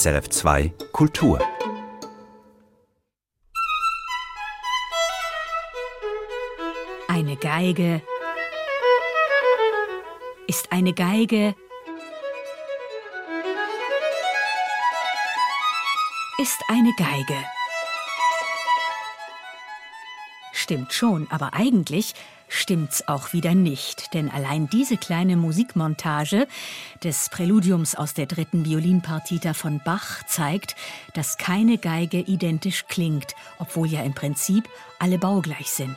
SRF2 Kultur. Eine Geige ist eine Geige ist eine Geige. Stimmt schon, aber eigentlich stimmt's auch wieder nicht, denn allein diese kleine Musikmontage des Präludiums aus der dritten Violinpartita von Bach zeigt, dass keine Geige identisch klingt, obwohl ja im Prinzip alle baugleich sind.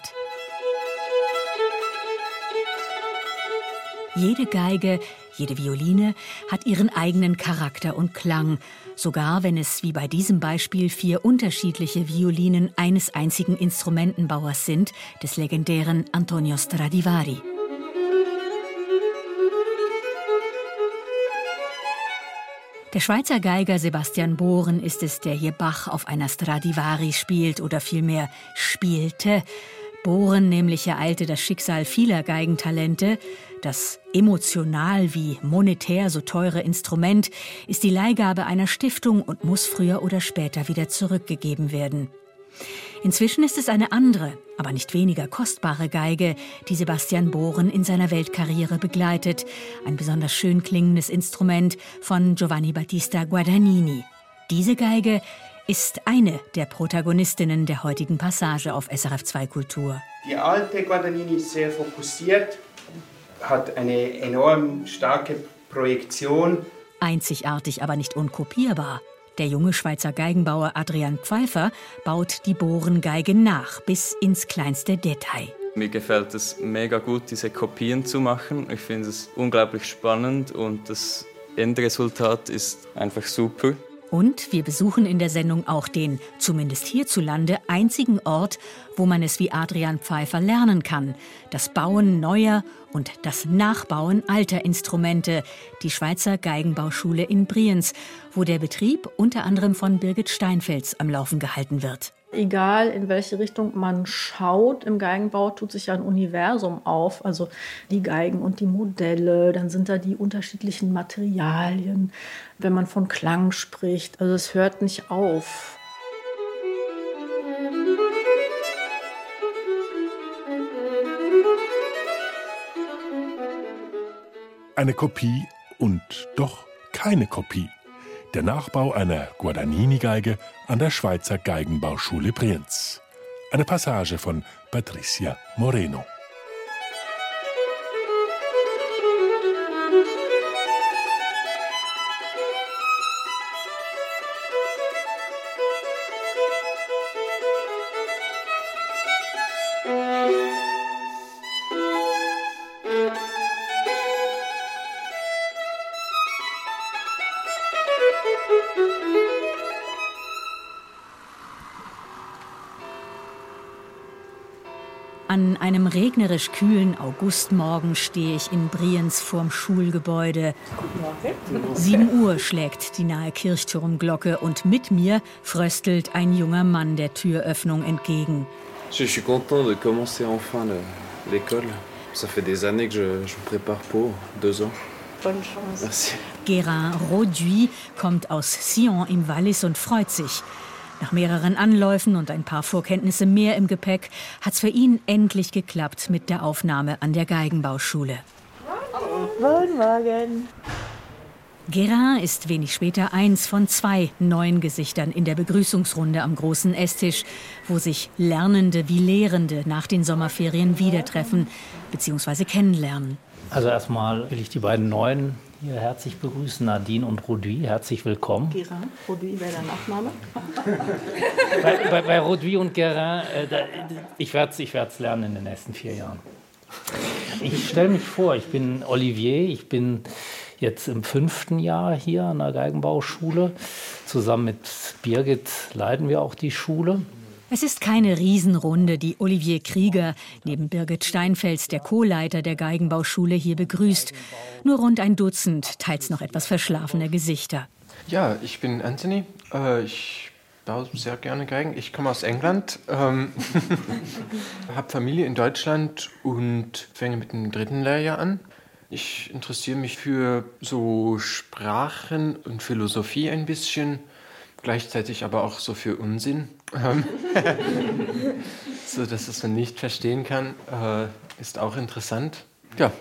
Jede Geige, jede Violine hat ihren eigenen Charakter und Klang, sogar wenn es wie bei diesem Beispiel vier unterschiedliche Violinen eines einzigen Instrumentenbauers sind, des legendären Antonio Stradivari. Der Schweizer Geiger Sebastian Bohren ist es, der hier Bach auf einer Stradivari spielt oder vielmehr spielte. Bohren nämlich ereilte das Schicksal vieler Geigentalente. Das emotional wie monetär so teure Instrument ist die Leihgabe einer Stiftung und muss früher oder später wieder zurückgegeben werden. Inzwischen ist es eine andere, aber nicht weniger kostbare Geige, die Sebastian Bohren in seiner Weltkarriere begleitet. Ein besonders schön klingendes Instrument von Giovanni Battista Guadagnini. Diese Geige ist eine der Protagonistinnen der heutigen Passage auf SRF2 Kultur. Die alte Guadagnini ist sehr fokussiert, hat eine enorm starke Projektion. Einzigartig, aber nicht unkopierbar. Der junge Schweizer Geigenbauer Adrian Pfeiffer baut die Bohrengeige nach, bis ins kleinste Detail. Mir gefällt es mega gut, diese Kopien zu machen. Ich finde es unglaublich spannend und das Endresultat ist einfach super. Und wir besuchen in der Sendung auch den, zumindest hierzulande, einzigen Ort, wo man es wie Adrian Pfeiffer lernen kann. Das Bauen neuer und das Nachbauen alter Instrumente. Die Schweizer Geigenbauschule in Brienz, wo der Betrieb unter anderem von Birgit Steinfels am Laufen gehalten wird. Egal in welche Richtung man schaut, im Geigenbau tut sich ja ein Universum auf. Also die Geigen und die Modelle, dann sind da die unterschiedlichen Materialien, wenn man von Klang spricht. Also es hört nicht auf. Eine Kopie und doch keine Kopie der Nachbau einer Guadagnini-Geige an der Schweizer Geigenbauschule Brienz. Eine Passage von Patricia Moreno. Regnerisch kühlen Augustmorgen stehe ich in Brienz vorm Schulgebäude. Sieben Uhr schlägt die nahe Kirchturmglocke und mit mir fröstelt ein junger Mann der Türöffnung entgegen. Je suis content de commencer enfin l'école. Ça fait des années que je, je prépare pour, deux ans. Bonne Chance. Merci. Guérin Roduit kommt aus Sion im Wallis und freut sich. Nach mehreren Anläufen und ein paar Vorkenntnisse mehr im Gepäck hat's für ihn endlich geklappt mit der Aufnahme an der Geigenbauschule. Guten Morgen. Guérin ist wenig später eins von zwei neuen Gesichtern in der Begrüßungsrunde am großen Esstisch, wo sich Lernende wie Lehrende nach den Sommerferien wieder treffen bzw. kennenlernen. Also erstmal will ich die beiden Neuen hier herzlich begrüßen, Nadine und Rodui. Herzlich willkommen. Guérin, Produit wäre der Nachname. Bei, bei, bei Rodui und Guérin, äh, da, ich werde es ich werd's lernen in den nächsten vier Jahren. Ich stelle mich vor, ich bin Olivier, ich bin jetzt im fünften Jahr hier an der Geigenbauschule. Zusammen mit Birgit leiten wir auch die Schule. Es ist keine Riesenrunde, die Olivier Krieger neben Birgit Steinfels, der Co-Leiter der Geigenbauschule, hier begrüßt. Nur rund ein Dutzend, teils noch etwas verschlafene Gesichter. Ja, ich bin Anthony. Äh, ich baue sehr gerne Geigen. Ich komme aus England, ähm, habe Familie in Deutschland und fange mit dem dritten Lehrjahr an. Ich interessiere mich für so Sprachen und Philosophie ein bisschen, gleichzeitig aber auch so für Unsinn. Ähm, so dass es man nicht verstehen kann, äh, ist auch interessant. Ja.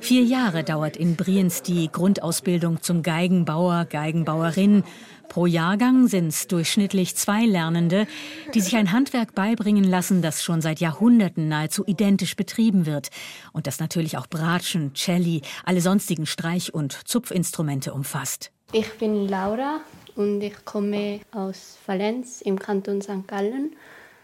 Vier Jahre dauert in Brienz die Grundausbildung zum Geigenbauer, Geigenbauerin. Pro Jahrgang sind es durchschnittlich zwei Lernende, die sich ein Handwerk beibringen lassen, das schon seit Jahrhunderten nahezu identisch betrieben wird und das natürlich auch Bratschen, Celli, alle sonstigen Streich- und Zupfinstrumente umfasst. Ich bin Laura und ich komme aus Valenz im Kanton St. Gallen.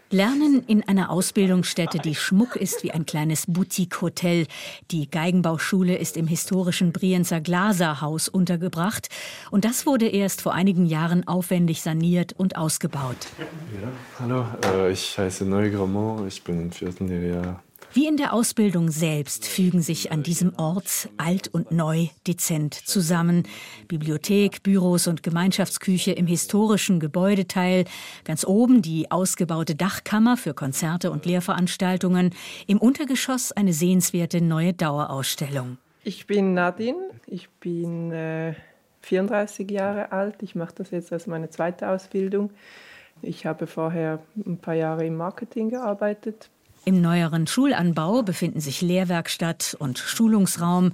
Lernen in einer Ausbildungsstätte, die Schmuck ist wie ein kleines Boutique-Hotel. Die Geigenbauschule ist im historischen Brienzer Glaserhaus untergebracht. Und das wurde erst vor einigen Jahren aufwendig saniert und ausgebaut. Ja, hallo, äh, ich heiße Neugramont, ich bin im vierten Jahr wie in der Ausbildung selbst fügen sich an diesem Ort alt und neu dezent zusammen. Bibliothek, Büros und Gemeinschaftsküche im historischen Gebäudeteil. Ganz oben die ausgebaute Dachkammer für Konzerte und Lehrveranstaltungen. Im Untergeschoss eine sehenswerte neue Dauerausstellung. Ich bin Nadine. Ich bin äh, 34 Jahre alt. Ich mache das jetzt als meine zweite Ausbildung. Ich habe vorher ein paar Jahre im Marketing gearbeitet, im neueren Schulanbau befinden sich Lehrwerkstatt und Schulungsraum.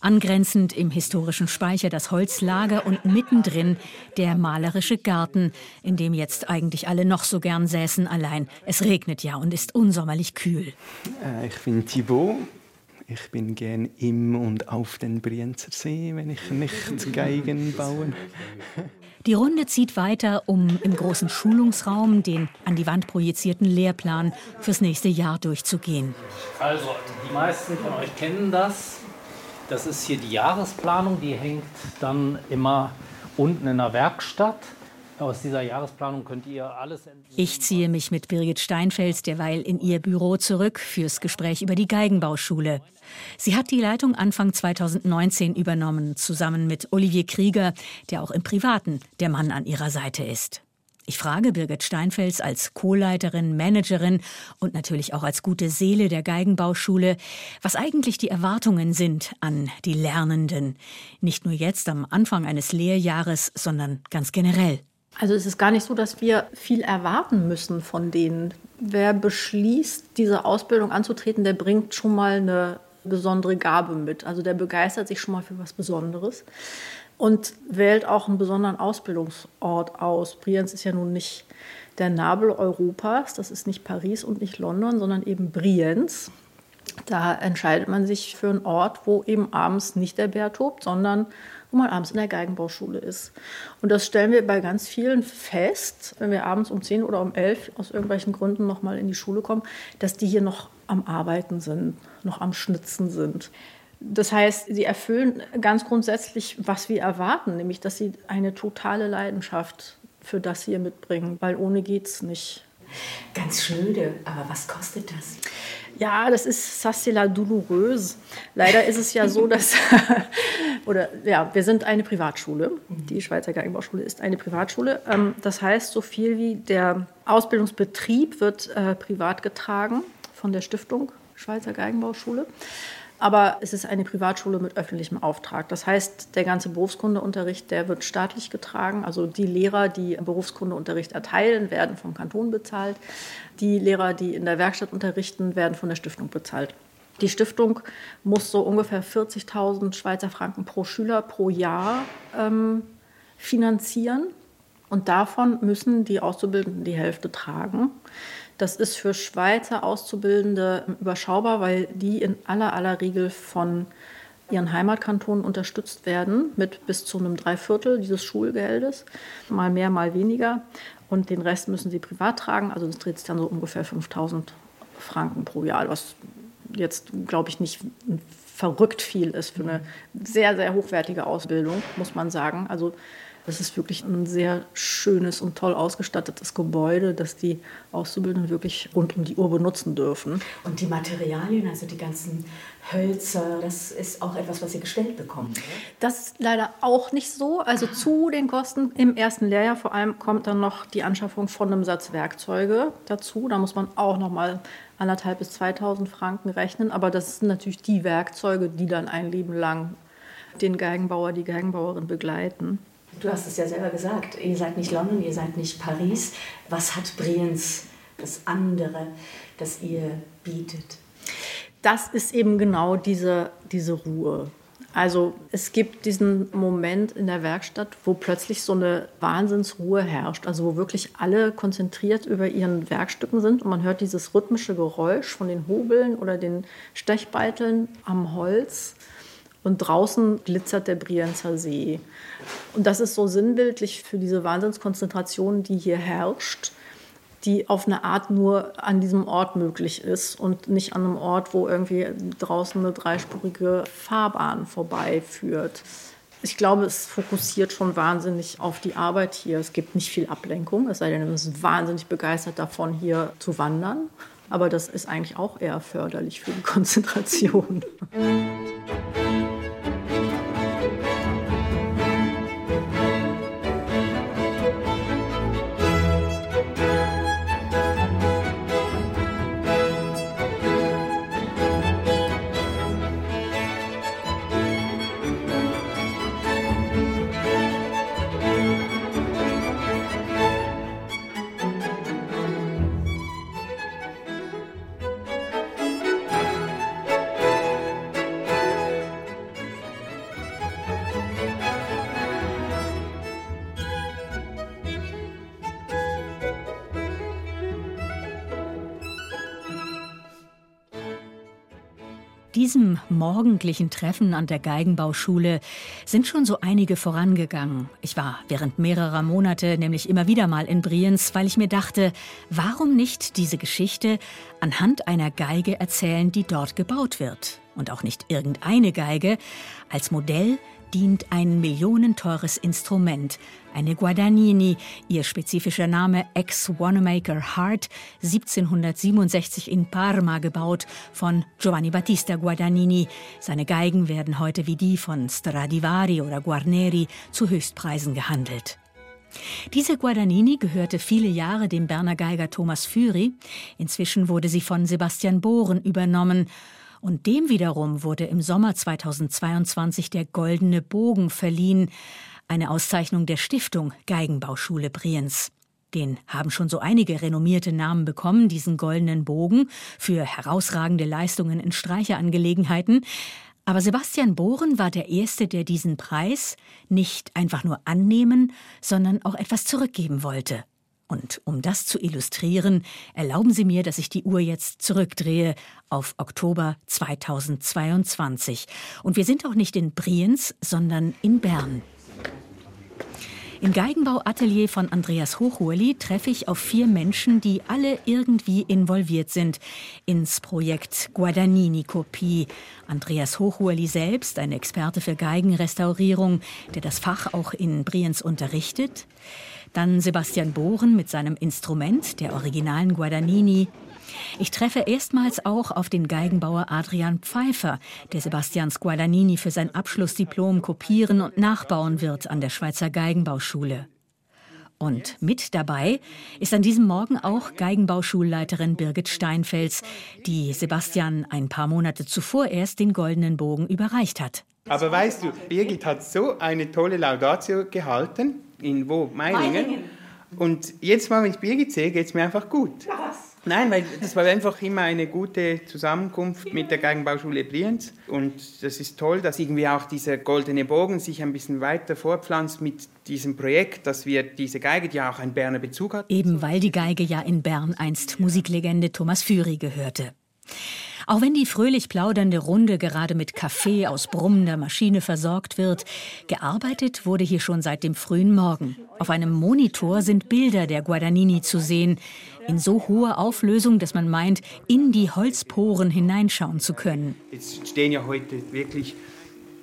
Angrenzend im historischen Speicher das Holzlager und mittendrin der malerische Garten, in dem jetzt eigentlich alle noch so gern säßen, allein es regnet ja und ist unsommerlich kühl. Äh, ich bin Thibaut. Ich bin gern im und auf den Brienzer See, wenn ich nicht Geigen baue. Die Runde zieht weiter, um im großen Schulungsraum den an die Wand projizierten Lehrplan fürs nächste Jahr durchzugehen. Also, die meisten von euch kennen das. Das ist hier die Jahresplanung, die hängt dann immer unten in der Werkstatt. Aus dieser Jahresplanung könnt ihr alles entnehmen. Ich ziehe mich mit Birgit Steinfels derweil in ihr Büro zurück fürs Gespräch über die Geigenbauschule. Sie hat die Leitung Anfang 2019 übernommen, zusammen mit Olivier Krieger, der auch im Privaten der Mann an ihrer Seite ist. Ich frage Birgit Steinfels als Co-Leiterin, Managerin und natürlich auch als gute Seele der Geigenbauschule, was eigentlich die Erwartungen sind an die Lernenden. Nicht nur jetzt am Anfang eines Lehrjahres, sondern ganz generell. Also es ist gar nicht so, dass wir viel erwarten müssen von denen. Wer beschließt, diese Ausbildung anzutreten, der bringt schon mal eine besondere Gabe mit. Also der begeistert sich schon mal für was Besonderes und wählt auch einen besonderen Ausbildungsort aus. Brienz ist ja nun nicht der Nabel Europas, das ist nicht Paris und nicht London, sondern eben Brienz. Da entscheidet man sich für einen Ort, wo eben abends nicht der Bär tobt, sondern wo man abends in der Geigenbauschule ist. Und das stellen wir bei ganz vielen fest, wenn wir abends um 10 oder um 11 aus irgendwelchen Gründen noch mal in die Schule kommen, dass die hier noch am Arbeiten sind, noch am Schnitzen sind. Das heißt, sie erfüllen ganz grundsätzlich, was wir erwarten, nämlich dass sie eine totale Leidenschaft für das hier mitbringen, weil ohne geht's nicht. Ganz schnöde, aber was kostet das? Ja, das ist ça la douloureuse. Leider ist es ja so, dass oder ja, wir sind eine Privatschule. Die Schweizer Geigenbauschule ist eine Privatschule. Ähm, das heißt, so viel wie der Ausbildungsbetrieb wird äh, privat getragen von der Stiftung Schweizer Geigenbauschule. Aber es ist eine Privatschule mit öffentlichem Auftrag. Das heißt, der ganze Berufskundeunterricht, der wird staatlich getragen. Also die Lehrer, die Berufskundeunterricht erteilen, werden vom Kanton bezahlt. Die Lehrer, die in der Werkstatt unterrichten, werden von der Stiftung bezahlt. Die Stiftung muss so ungefähr 40.000 Schweizer Franken pro Schüler pro Jahr ähm, finanzieren. Und davon müssen die Auszubildenden die Hälfte tragen. Das ist für Schweizer Auszubildende überschaubar, weil die in aller aller Regel von ihren Heimatkantonen unterstützt werden mit bis zu einem Dreiviertel dieses Schulgeldes, mal mehr, mal weniger. Und den Rest müssen sie privat tragen. Also das dreht sich dann so ungefähr 5000 Franken pro Jahr, was jetzt, glaube ich, nicht verrückt viel ist für eine sehr, sehr hochwertige Ausbildung, muss man sagen. Also Das ist wirklich ein sehr schönes und toll ausgestattetes Gebäude, das die Auszubildenden wirklich rund um die Uhr benutzen dürfen. Und die Materialien, also die ganzen Hölzer, das ist auch etwas, was Sie gestellt bekommen. Oder? Das ist leider auch nicht so. Also zu den Kosten im ersten Lehrjahr vor allem kommt dann noch die Anschaffung von einem Satz Werkzeuge dazu. Da muss man auch noch mal anderthalb bis 2000 Franken rechnen. Aber das sind natürlich die Werkzeuge, die dann ein Leben lang den Geigenbauer, die Geigenbauerin begleiten. Du hast es ja selber gesagt, ihr seid nicht London, ihr seid nicht Paris. Was hat Brienz, das andere, das ihr bietet? Das ist eben genau diese, diese Ruhe. Also es gibt diesen Moment in der Werkstatt, wo plötzlich so eine Wahnsinnsruhe herrscht, also wo wirklich alle konzentriert über ihren Werkstücken sind und man hört dieses rhythmische Geräusch von den Hobeln oder den Stechbeiteln am Holz und draußen glitzert der Brienzer See. Und das ist so sinnbildlich für diese Wahnsinnskonzentration, die hier herrscht die auf eine Art nur an diesem Ort möglich ist und nicht an einem Ort, wo irgendwie draußen eine dreispurige Fahrbahn vorbeiführt. Ich glaube, es fokussiert schon wahnsinnig auf die Arbeit hier. Es gibt nicht viel Ablenkung, es sei denn, man ist wahnsinnig begeistert davon, hier zu wandern. Aber das ist eigentlich auch eher förderlich für die Konzentration. diesem morgendlichen Treffen an der Geigenbauschule sind schon so einige vorangegangen. Ich war während mehrerer Monate nämlich immer wieder mal in Brienz, weil ich mir dachte, warum nicht diese Geschichte anhand einer Geige erzählen, die dort gebaut wird? Und auch nicht irgendeine Geige, als Modell dient ein millionenteures Instrument, eine Guadagnini, ihr spezifischer Name Ex Wanamaker Heart, 1767 in Parma gebaut von Giovanni Battista Guadagnini. Seine Geigen werden heute wie die von Stradivari oder Guarneri zu Höchstpreisen gehandelt. Diese Guadagnini gehörte viele Jahre dem Berner Geiger Thomas Führy. Inzwischen wurde sie von Sebastian Bohren übernommen und dem wiederum wurde im Sommer 2022 der Goldene Bogen verliehen, eine Auszeichnung der Stiftung Geigenbauschule Brienz. Den haben schon so einige renommierte Namen bekommen, diesen goldenen Bogen, für herausragende Leistungen in Streicherangelegenheiten. Aber Sebastian Bohren war der Erste, der diesen Preis nicht einfach nur annehmen, sondern auch etwas zurückgeben wollte. Und um das zu illustrieren, erlauben Sie mir, dass ich die Uhr jetzt zurückdrehe auf Oktober 2022. Und wir sind auch nicht in Brienz, sondern in Bern. Im Geigenbauatelier von Andreas Hochurli treffe ich auf vier Menschen, die alle irgendwie involviert sind ins Projekt Guadagnini-Kopie. Andreas Hochurli selbst, ein Experte für Geigenrestaurierung, der das Fach auch in Brienz unterrichtet. Dann Sebastian Bohren mit seinem Instrument, der originalen Guadagnini. Ich treffe erstmals auch auf den Geigenbauer Adrian Pfeiffer, der Sebastians Guadagnini für sein Abschlussdiplom kopieren und nachbauen wird an der Schweizer Geigenbauschule. Und mit dabei ist an diesem Morgen auch Geigenbauschulleiterin Birgit Steinfels, die Sebastian ein paar Monate zuvor erst den goldenen Bogen überreicht hat. Aber weißt du, Birgit hat so eine tolle Laudatio gehalten in wo? Meiningen. Meiningen. Und jetzt mal, wenn ich Birgit sehe, geht es mir einfach gut. Was? Nein, weil das war einfach immer eine gute Zusammenkunft mit der Geigenbauschule Brienz. Und das ist toll, dass irgendwie auch dieser goldene Bogen sich ein bisschen weiter vorpflanzt mit diesem Projekt, dass wir diese Geige, die ja auch einen Berner Bezug hat. Eben weil die Geige ja in Bern einst Musiklegende Thomas Führy gehörte. Auch wenn die fröhlich plaudernde Runde gerade mit Kaffee aus brummender Maschine versorgt wird, gearbeitet wurde hier schon seit dem frühen Morgen. Auf einem Monitor sind Bilder der Guadagnini zu sehen, in so hoher Auflösung, dass man meint, in die Holzporen hineinschauen zu können. Jetzt stehen ja heute wirklich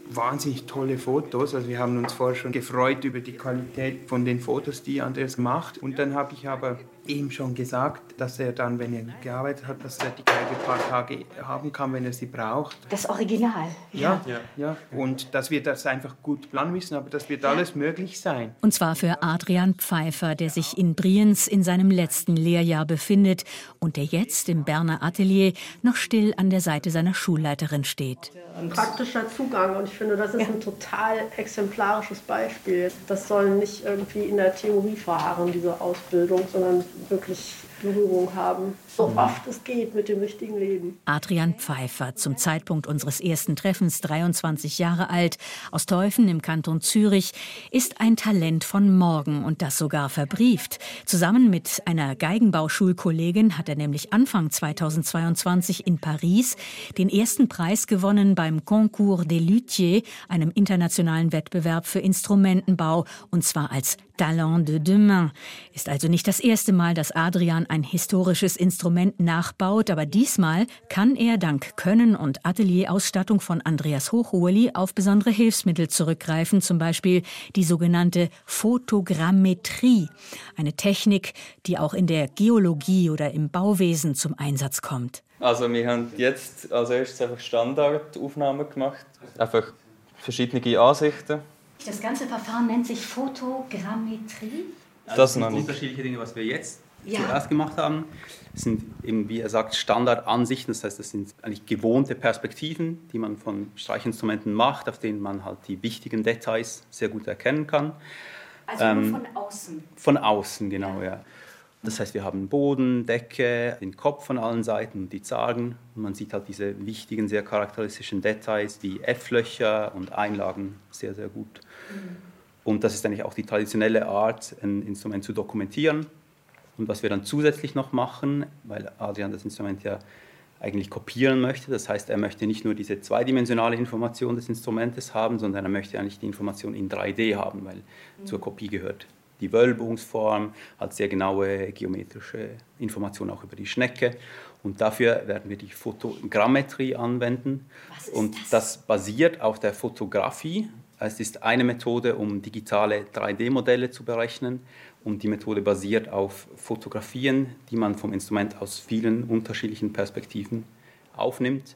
wahnsinnig tolle Fotos. Also wir haben uns vorher schon gefreut über die Qualität von den Fotos, die Andreas macht. Und dann habe ich aber ihm schon gesagt, dass er dann, wenn er gearbeitet hat, dass er die Geige ein paar Tage haben kann, wenn er sie braucht. Das Original. Ja, ja. ja. Und dass wir das einfach gut planen müssen, aber das wird ja. alles möglich sein. Und zwar für Adrian Pfeiffer, der sich in Brienz in seinem letzten Lehrjahr befindet und der jetzt im Berner Atelier noch still an der Seite seiner Schulleiterin steht. Ein praktischer Zugang und ich finde, das ist ja. ein total exemplarisches Beispiel. Das soll nicht irgendwie in der Theorie verharren, diese Ausbildung, sondern wirklich Berührung haben, so mhm. oft es geht mit dem richtigen Leben. Adrian Pfeiffer, zum Zeitpunkt unseres ersten Treffens 23 Jahre alt, aus Teufen im Kanton Zürich, ist ein Talent von morgen und das sogar verbrieft. Zusammen mit einer Geigenbauschulkollegin hat er nämlich Anfang 2022 in Paris den ersten Preis gewonnen beim Concours des Luthiers, einem internationalen Wettbewerb für Instrumentenbau, und zwar als Talent de Demain. Ist also nicht das erste Mal, dass Adrian ein historisches Instrument nachbaut, aber diesmal kann er dank Können und Atelierausstattung von Andreas Hochhueli auf besondere Hilfsmittel zurückgreifen, zum Beispiel die sogenannte Fotogrammetrie, eine Technik, die auch in der Geologie oder im Bauwesen zum Einsatz kommt. Also wir haben jetzt als erstes einfach Standardaufnahmen gemacht, einfach verschiedene Ansichten das ganze Verfahren nennt sich Fotogrammetrie. Also das sind unterschiedliche Dinge, was wir jetzt ja. zuerst gemacht haben. Das sind eben, wie er sagt, Standardansichten. Das heißt, das sind eigentlich gewohnte Perspektiven, die man von Streichinstrumenten macht, auf denen man halt die wichtigen Details sehr gut erkennen kann. Also ähm, von außen? Von außen, genau, ja. ja. Das heißt, wir haben Boden, Decke, den Kopf von allen Seiten und die Zagen. Und man sieht halt diese wichtigen, sehr charakteristischen Details wie F-Löcher und Einlagen sehr, sehr gut. Mhm. Und das ist eigentlich auch die traditionelle Art, ein Instrument zu dokumentieren. Und was wir dann zusätzlich noch machen, weil Adrian das Instrument ja eigentlich kopieren möchte, das heißt, er möchte nicht nur diese zweidimensionale Information des Instrumentes haben, sondern er möchte eigentlich die Information in 3D haben, weil mhm. zur Kopie gehört die Wölbungsform, hat sehr genaue geometrische Informationen auch über die Schnecke. Und dafür werden wir die Fotogrammetrie anwenden. und das? das basiert auf der Fotografie. Es ist eine Methode, um digitale 3D-Modelle zu berechnen. Und die Methode basiert auf Fotografien, die man vom Instrument aus vielen unterschiedlichen Perspektiven aufnimmt.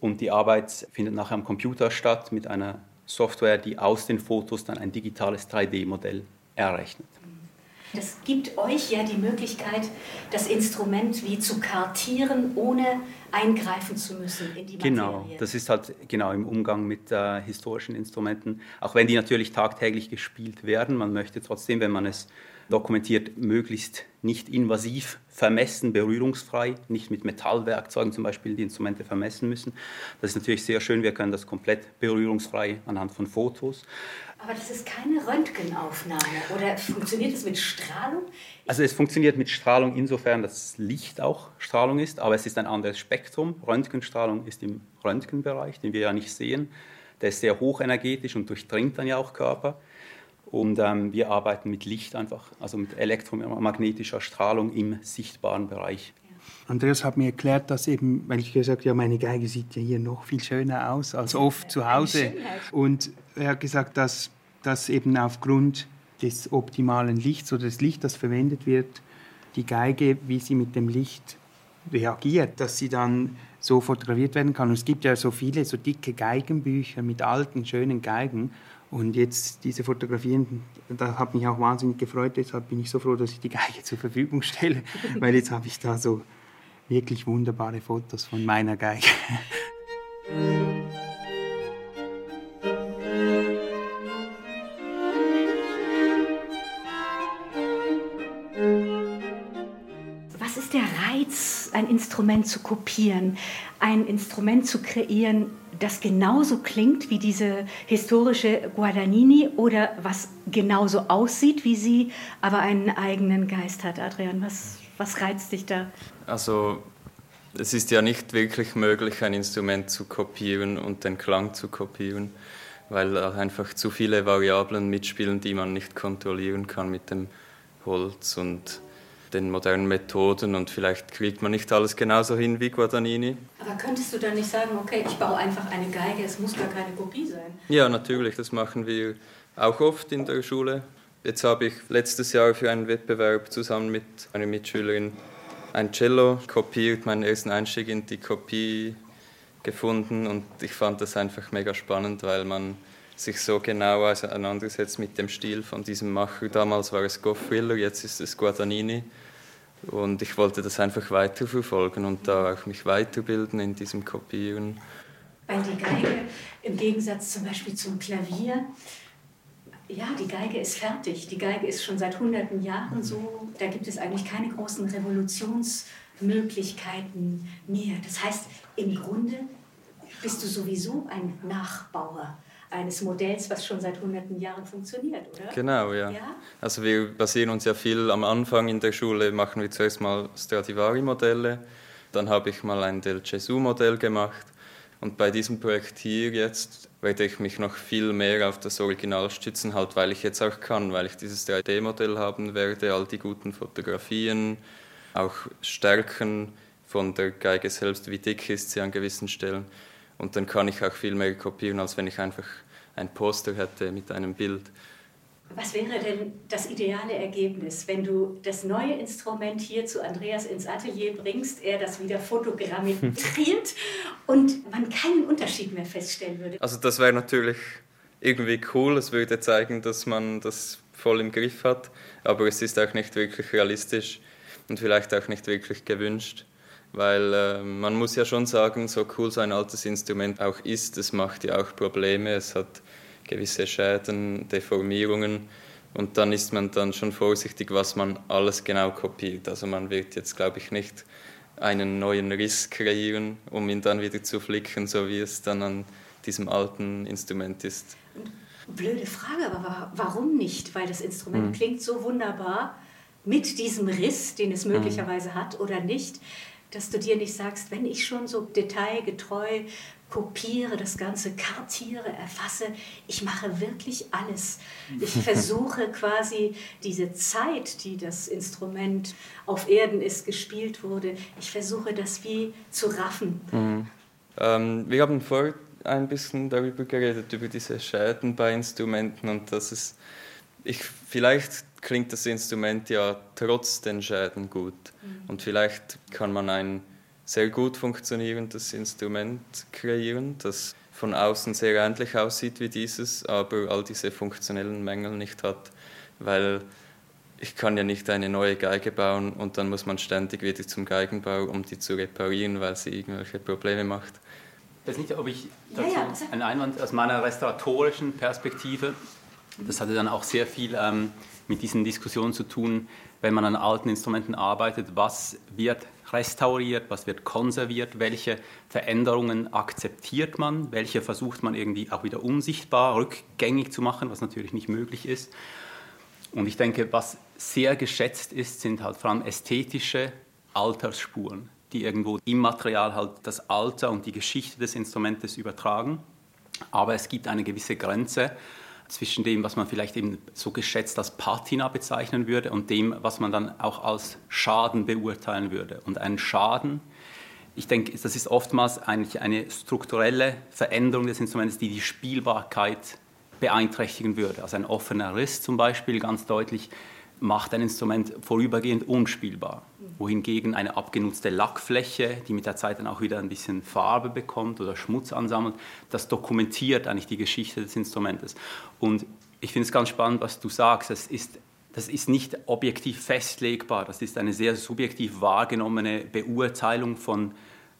Und die Arbeit findet nachher am Computer statt mit einer Software, die aus den Fotos dann ein digitales 3D-Modell errechnet. Das gibt euch ja die Möglichkeit, das Instrument wie zu kartieren, ohne eingreifen zu müssen in die Materie. Genau, das ist halt genau im Umgang mit äh, historischen Instrumenten, auch wenn die natürlich tagtäglich gespielt werden. Man möchte trotzdem, wenn man es dokumentiert, möglichst nicht invasiv vermessen, berührungsfrei, nicht mit Metallwerkzeugen zum Beispiel die Instrumente vermessen müssen. Das ist natürlich sehr schön, wir können das komplett berührungsfrei anhand von Fotos. Aber das ist keine Röntgenaufnahme oder funktioniert es mit Strahlung? Also es funktioniert mit Strahlung insofern, dass Licht auch Strahlung ist, aber es ist ein anderes Spektrum. Röntgenstrahlung ist im Röntgenbereich, den wir ja nicht sehen. Der ist sehr hochenergetisch und durchdringt dann ja auch Körper. Und ähm, wir arbeiten mit Licht einfach, also mit elektromagnetischer Strahlung im sichtbaren Bereich. Andreas hat mir erklärt, dass eben, weil ich gesagt habe, ja, meine Geige sieht ja hier noch viel schöner aus als oft zu Hause. Und er hat gesagt, dass, dass eben aufgrund des optimalen Lichts oder des Lichts, das verwendet wird, die Geige, wie sie mit dem Licht reagiert, dass sie dann so fotografiert werden kann. Und es gibt ja so viele so dicke Geigenbücher mit alten, schönen Geigen. Und jetzt diese Fotografien, da hat mich auch wahnsinnig gefreut. Deshalb bin ich so froh, dass ich die Geige zur Verfügung stelle, weil jetzt habe ich da so wirklich wunderbare Fotos von meiner Geige. Instrument zu kopieren, ein Instrument zu kreieren, das genauso klingt wie diese historische Guadagnini oder was genauso aussieht wie sie, aber einen eigenen Geist hat? Adrian, was, was reizt dich da? Also es ist ja nicht wirklich möglich, ein Instrument zu kopieren und den Klang zu kopieren, weil einfach zu viele Variablen mitspielen, die man nicht kontrollieren kann mit dem Holz. Und den modernen Methoden und vielleicht kriegt man nicht alles genauso hin wie Guadagnini. Aber könntest du dann nicht sagen, okay, ich baue einfach eine Geige, es muss gar keine Kopie sein? Ja, natürlich, das machen wir auch oft in der Schule. Jetzt habe ich letztes Jahr für einen Wettbewerb zusammen mit einer Mitschülerin ein Cello kopiert, meinen ersten Einstieg in die Kopie gefunden und ich fand das einfach mega spannend, weil man sich so genau auseinandersetzt mit dem Stil von diesem Macher. Damals war es Goffriller, jetzt ist es Guadagnini. Und ich wollte das einfach weiterverfolgen und da auch mich weiterbilden in diesem Kopieren. Weil die Geige im Gegensatz zum Beispiel zum Klavier, ja, die Geige ist fertig. Die Geige ist schon seit hunderten Jahren so. Da gibt es eigentlich keine großen Revolutionsmöglichkeiten mehr. Das heißt, im Grunde bist du sowieso ein Nachbauer eines Modells, was schon seit hunderten Jahren funktioniert, oder? Genau, ja. ja. Also wir basieren uns ja viel am Anfang in der Schule, machen wir zuerst mal Stradivari-Modelle, dann habe ich mal ein Del Gesù-Modell gemacht und bei diesem Projekt hier jetzt werde ich mich noch viel mehr auf das Original stützen, halt weil ich jetzt auch kann, weil ich dieses 3D-Modell haben werde, all die guten Fotografien, auch Stärken von der Geige selbst, wie dick ist sie an gewissen Stellen. Und dann kann ich auch viel mehr kopieren, als wenn ich einfach ein Poster hätte mit einem Bild. Was wäre denn das ideale Ergebnis, wenn du das neue Instrument hier zu Andreas ins Atelier bringst, er das wieder fotogrammiert und man keinen Unterschied mehr feststellen würde? Also das wäre natürlich irgendwie cool, es würde zeigen, dass man das voll im Griff hat, aber es ist auch nicht wirklich realistisch und vielleicht auch nicht wirklich gewünscht. Weil äh, man muss ja schon sagen, so cool so ein altes Instrument auch ist, es macht ja auch Probleme, es hat gewisse Schäden, Deformierungen und dann ist man dann schon vorsichtig, was man alles genau kopiert. Also man wird jetzt, glaube ich, nicht einen neuen Riss kreieren, um ihn dann wieder zu flicken, so wie es dann an diesem alten Instrument ist. Blöde Frage, aber warum nicht? Weil das Instrument hm. klingt so wunderbar mit diesem Riss, den es hm. möglicherweise hm. hat oder nicht dass du dir nicht sagst, wenn ich schon so detailgetreu kopiere, das Ganze kartiere, erfasse, ich mache wirklich alles. Ich versuche quasi diese Zeit, die das Instrument auf Erden ist, gespielt wurde, ich versuche das wie zu raffen. Mhm. Ähm, wir haben vorher ein bisschen darüber geredet, über diese Schäden bei Instrumenten und dass es, ich, vielleicht klingt das Instrument ja trotz den Schäden gut. Mhm. Und vielleicht kann man ein sehr gut funktionierendes Instrument kreieren, das von außen sehr ähnlich aussieht wie dieses, aber all diese funktionellen Mängel nicht hat, weil ich kann ja nicht eine neue Geige bauen und dann muss man ständig wieder zum Geigenbau, um die zu reparieren, weil sie irgendwelche Probleme macht. Ich weiß nicht, ob ich dazu ja, ja. einen Einwand aus meiner restauratorischen Perspektive, das hatte dann auch sehr viel ähm, mit diesen Diskussionen zu tun, wenn man an alten Instrumenten arbeitet, was wird restauriert, was wird konserviert, welche Veränderungen akzeptiert man, welche versucht man irgendwie auch wieder unsichtbar, rückgängig zu machen, was natürlich nicht möglich ist. Und ich denke, was sehr geschätzt ist, sind halt vor allem ästhetische Altersspuren, die irgendwo im Material halt das Alter und die Geschichte des Instrumentes übertragen. Aber es gibt eine gewisse Grenze, zwischen dem, was man vielleicht eben so geschätzt als Patina bezeichnen würde und dem, was man dann auch als Schaden beurteilen würde. Und ein Schaden, ich denke, das ist oftmals eigentlich eine strukturelle Veränderung des Instruments, die die Spielbarkeit beeinträchtigen würde. Also ein offener Riss zum Beispiel ganz deutlich macht ein Instrument vorübergehend unspielbar. Wohingegen eine abgenutzte Lackfläche, die mit der Zeit dann auch wieder ein bisschen Farbe bekommt oder Schmutz ansammelt, das dokumentiert eigentlich die Geschichte des Instrumentes. Und ich finde es ganz spannend, was du sagst. Das ist, das ist nicht objektiv festlegbar. Das ist eine sehr subjektiv wahrgenommene Beurteilung von,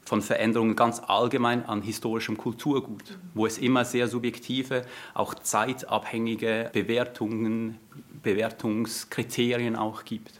von Veränderungen ganz allgemein an historischem Kulturgut, wo es immer sehr subjektive, auch zeitabhängige Bewertungen Bewertungskriterien auch gibt.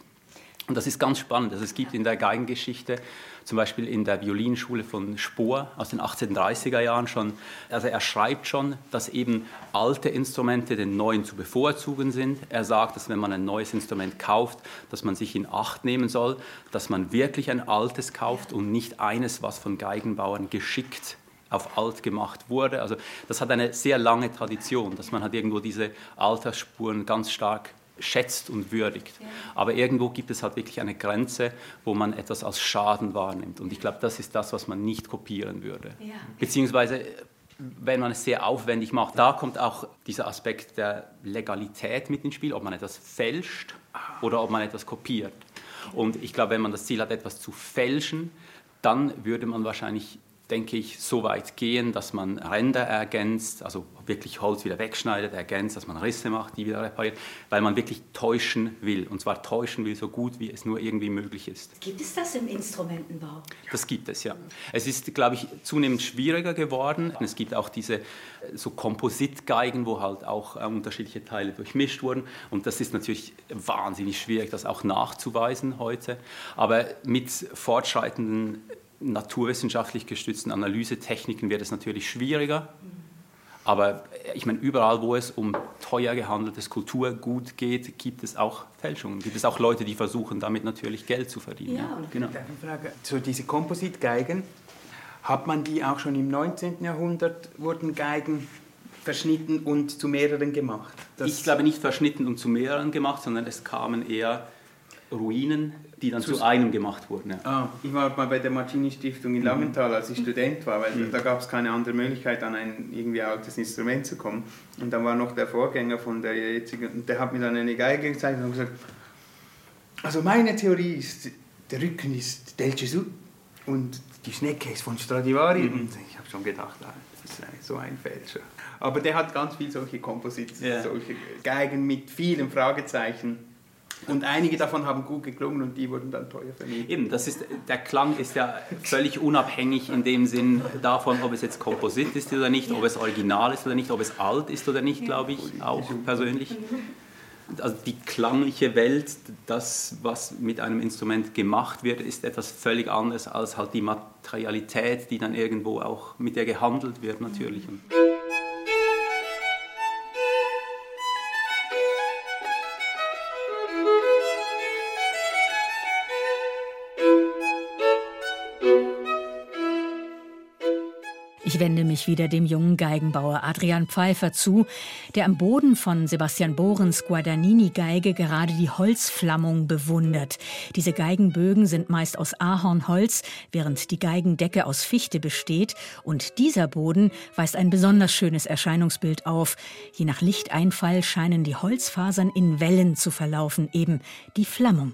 Und das ist ganz spannend. Also es gibt in der Geigengeschichte, zum Beispiel in der Violinschule von Spohr aus den 1830er Jahren schon, also er schreibt schon, dass eben alte Instrumente den neuen zu bevorzugen sind. Er sagt, dass wenn man ein neues Instrument kauft, dass man sich in Acht nehmen soll, dass man wirklich ein altes kauft und nicht eines, was von Geigenbauern geschickt auf alt gemacht wurde. Also das hat eine sehr lange Tradition, dass man hat irgendwo diese Altersspuren ganz stark schätzt und würdigt. Ja. Aber irgendwo gibt es halt wirklich eine Grenze, wo man etwas als Schaden wahrnimmt. Und ich glaube, das ist das, was man nicht kopieren würde. Ja. Beziehungsweise, wenn man es sehr aufwendig macht, da kommt auch dieser Aspekt der Legalität mit ins Spiel, ob man etwas fälscht oder ob man etwas kopiert. Und ich glaube, wenn man das Ziel hat, etwas zu fälschen, dann würde man wahrscheinlich denke ich, so weit gehen, dass man Ränder ergänzt, also wirklich Holz wieder wegschneidet, ergänzt, dass man Risse macht, die wieder repariert, weil man wirklich täuschen will. Und zwar täuschen will, so gut wie es nur irgendwie möglich ist. Gibt es das im Instrumentenbau? Das gibt es, ja. Es ist, glaube ich, zunehmend schwieriger geworden. Es gibt auch diese äh, so Kompositgeigen, wo halt auch äh, unterschiedliche Teile durchmischt wurden. Und das ist natürlich wahnsinnig schwierig, das auch nachzuweisen heute. Aber mit fortschreitenden naturwissenschaftlich gestützten Analysetechniken wird es natürlich schwieriger. Aber ich meine, überall, wo es um teuer gehandeltes Kulturgut geht, gibt es auch Fälschungen. Gibt es auch Leute, die versuchen, damit natürlich Geld zu verdienen. Ja, genau. Frage, so diese Kompositgeigen, hat man die auch schon im 19. Jahrhundert, wurden Geigen verschnitten und zu mehreren gemacht? Das ich glaube nicht verschnitten und zu mehreren gemacht, sondern es kamen eher Ruinen, die dann zu, zu einem gemacht wurden. Ja. Ah, ich war mal bei der Martini Stiftung in mhm. Langenthal, als ich mhm. Student war, weil mhm. da gab es keine andere Möglichkeit, an ein irgendwie altes Instrument zu kommen. Und dann war noch der Vorgänger von der jetzigen, der hat mir dann eine Geige gezeigt und gesagt, also meine Theorie ist, der Rücken ist Del Gesù und die Schnecke ist von Stradivari. Mhm. Und ich habe schon gedacht, ah, das ist so ein Fälscher. Aber der hat ganz viel solche Kompositionen, yeah. solche Geigen mit vielen Fragezeichen und einige davon haben gut geklungen und die wurden dann teuer vermietet. Eben, das ist, der Klang ist ja völlig unabhängig in dem Sinn davon, ob es jetzt Komposit ist oder nicht, ob es original ist oder nicht, ob es alt ist oder nicht, glaube ich, auch persönlich. Also die klangliche Welt, das, was mit einem Instrument gemacht wird, ist etwas völlig anderes als halt die Materialität, die dann irgendwo auch mit der gehandelt wird natürlich. Ich wieder dem jungen Geigenbauer Adrian Pfeiffer zu, der am Boden von Sebastian Bohrens Guadagnini-Geige gerade die Holzflammung bewundert. Diese Geigenbögen sind meist aus Ahornholz, während die Geigendecke aus Fichte besteht. Und dieser Boden weist ein besonders schönes Erscheinungsbild auf. Je nach Lichteinfall scheinen die Holzfasern in Wellen zu verlaufen, eben die Flammung.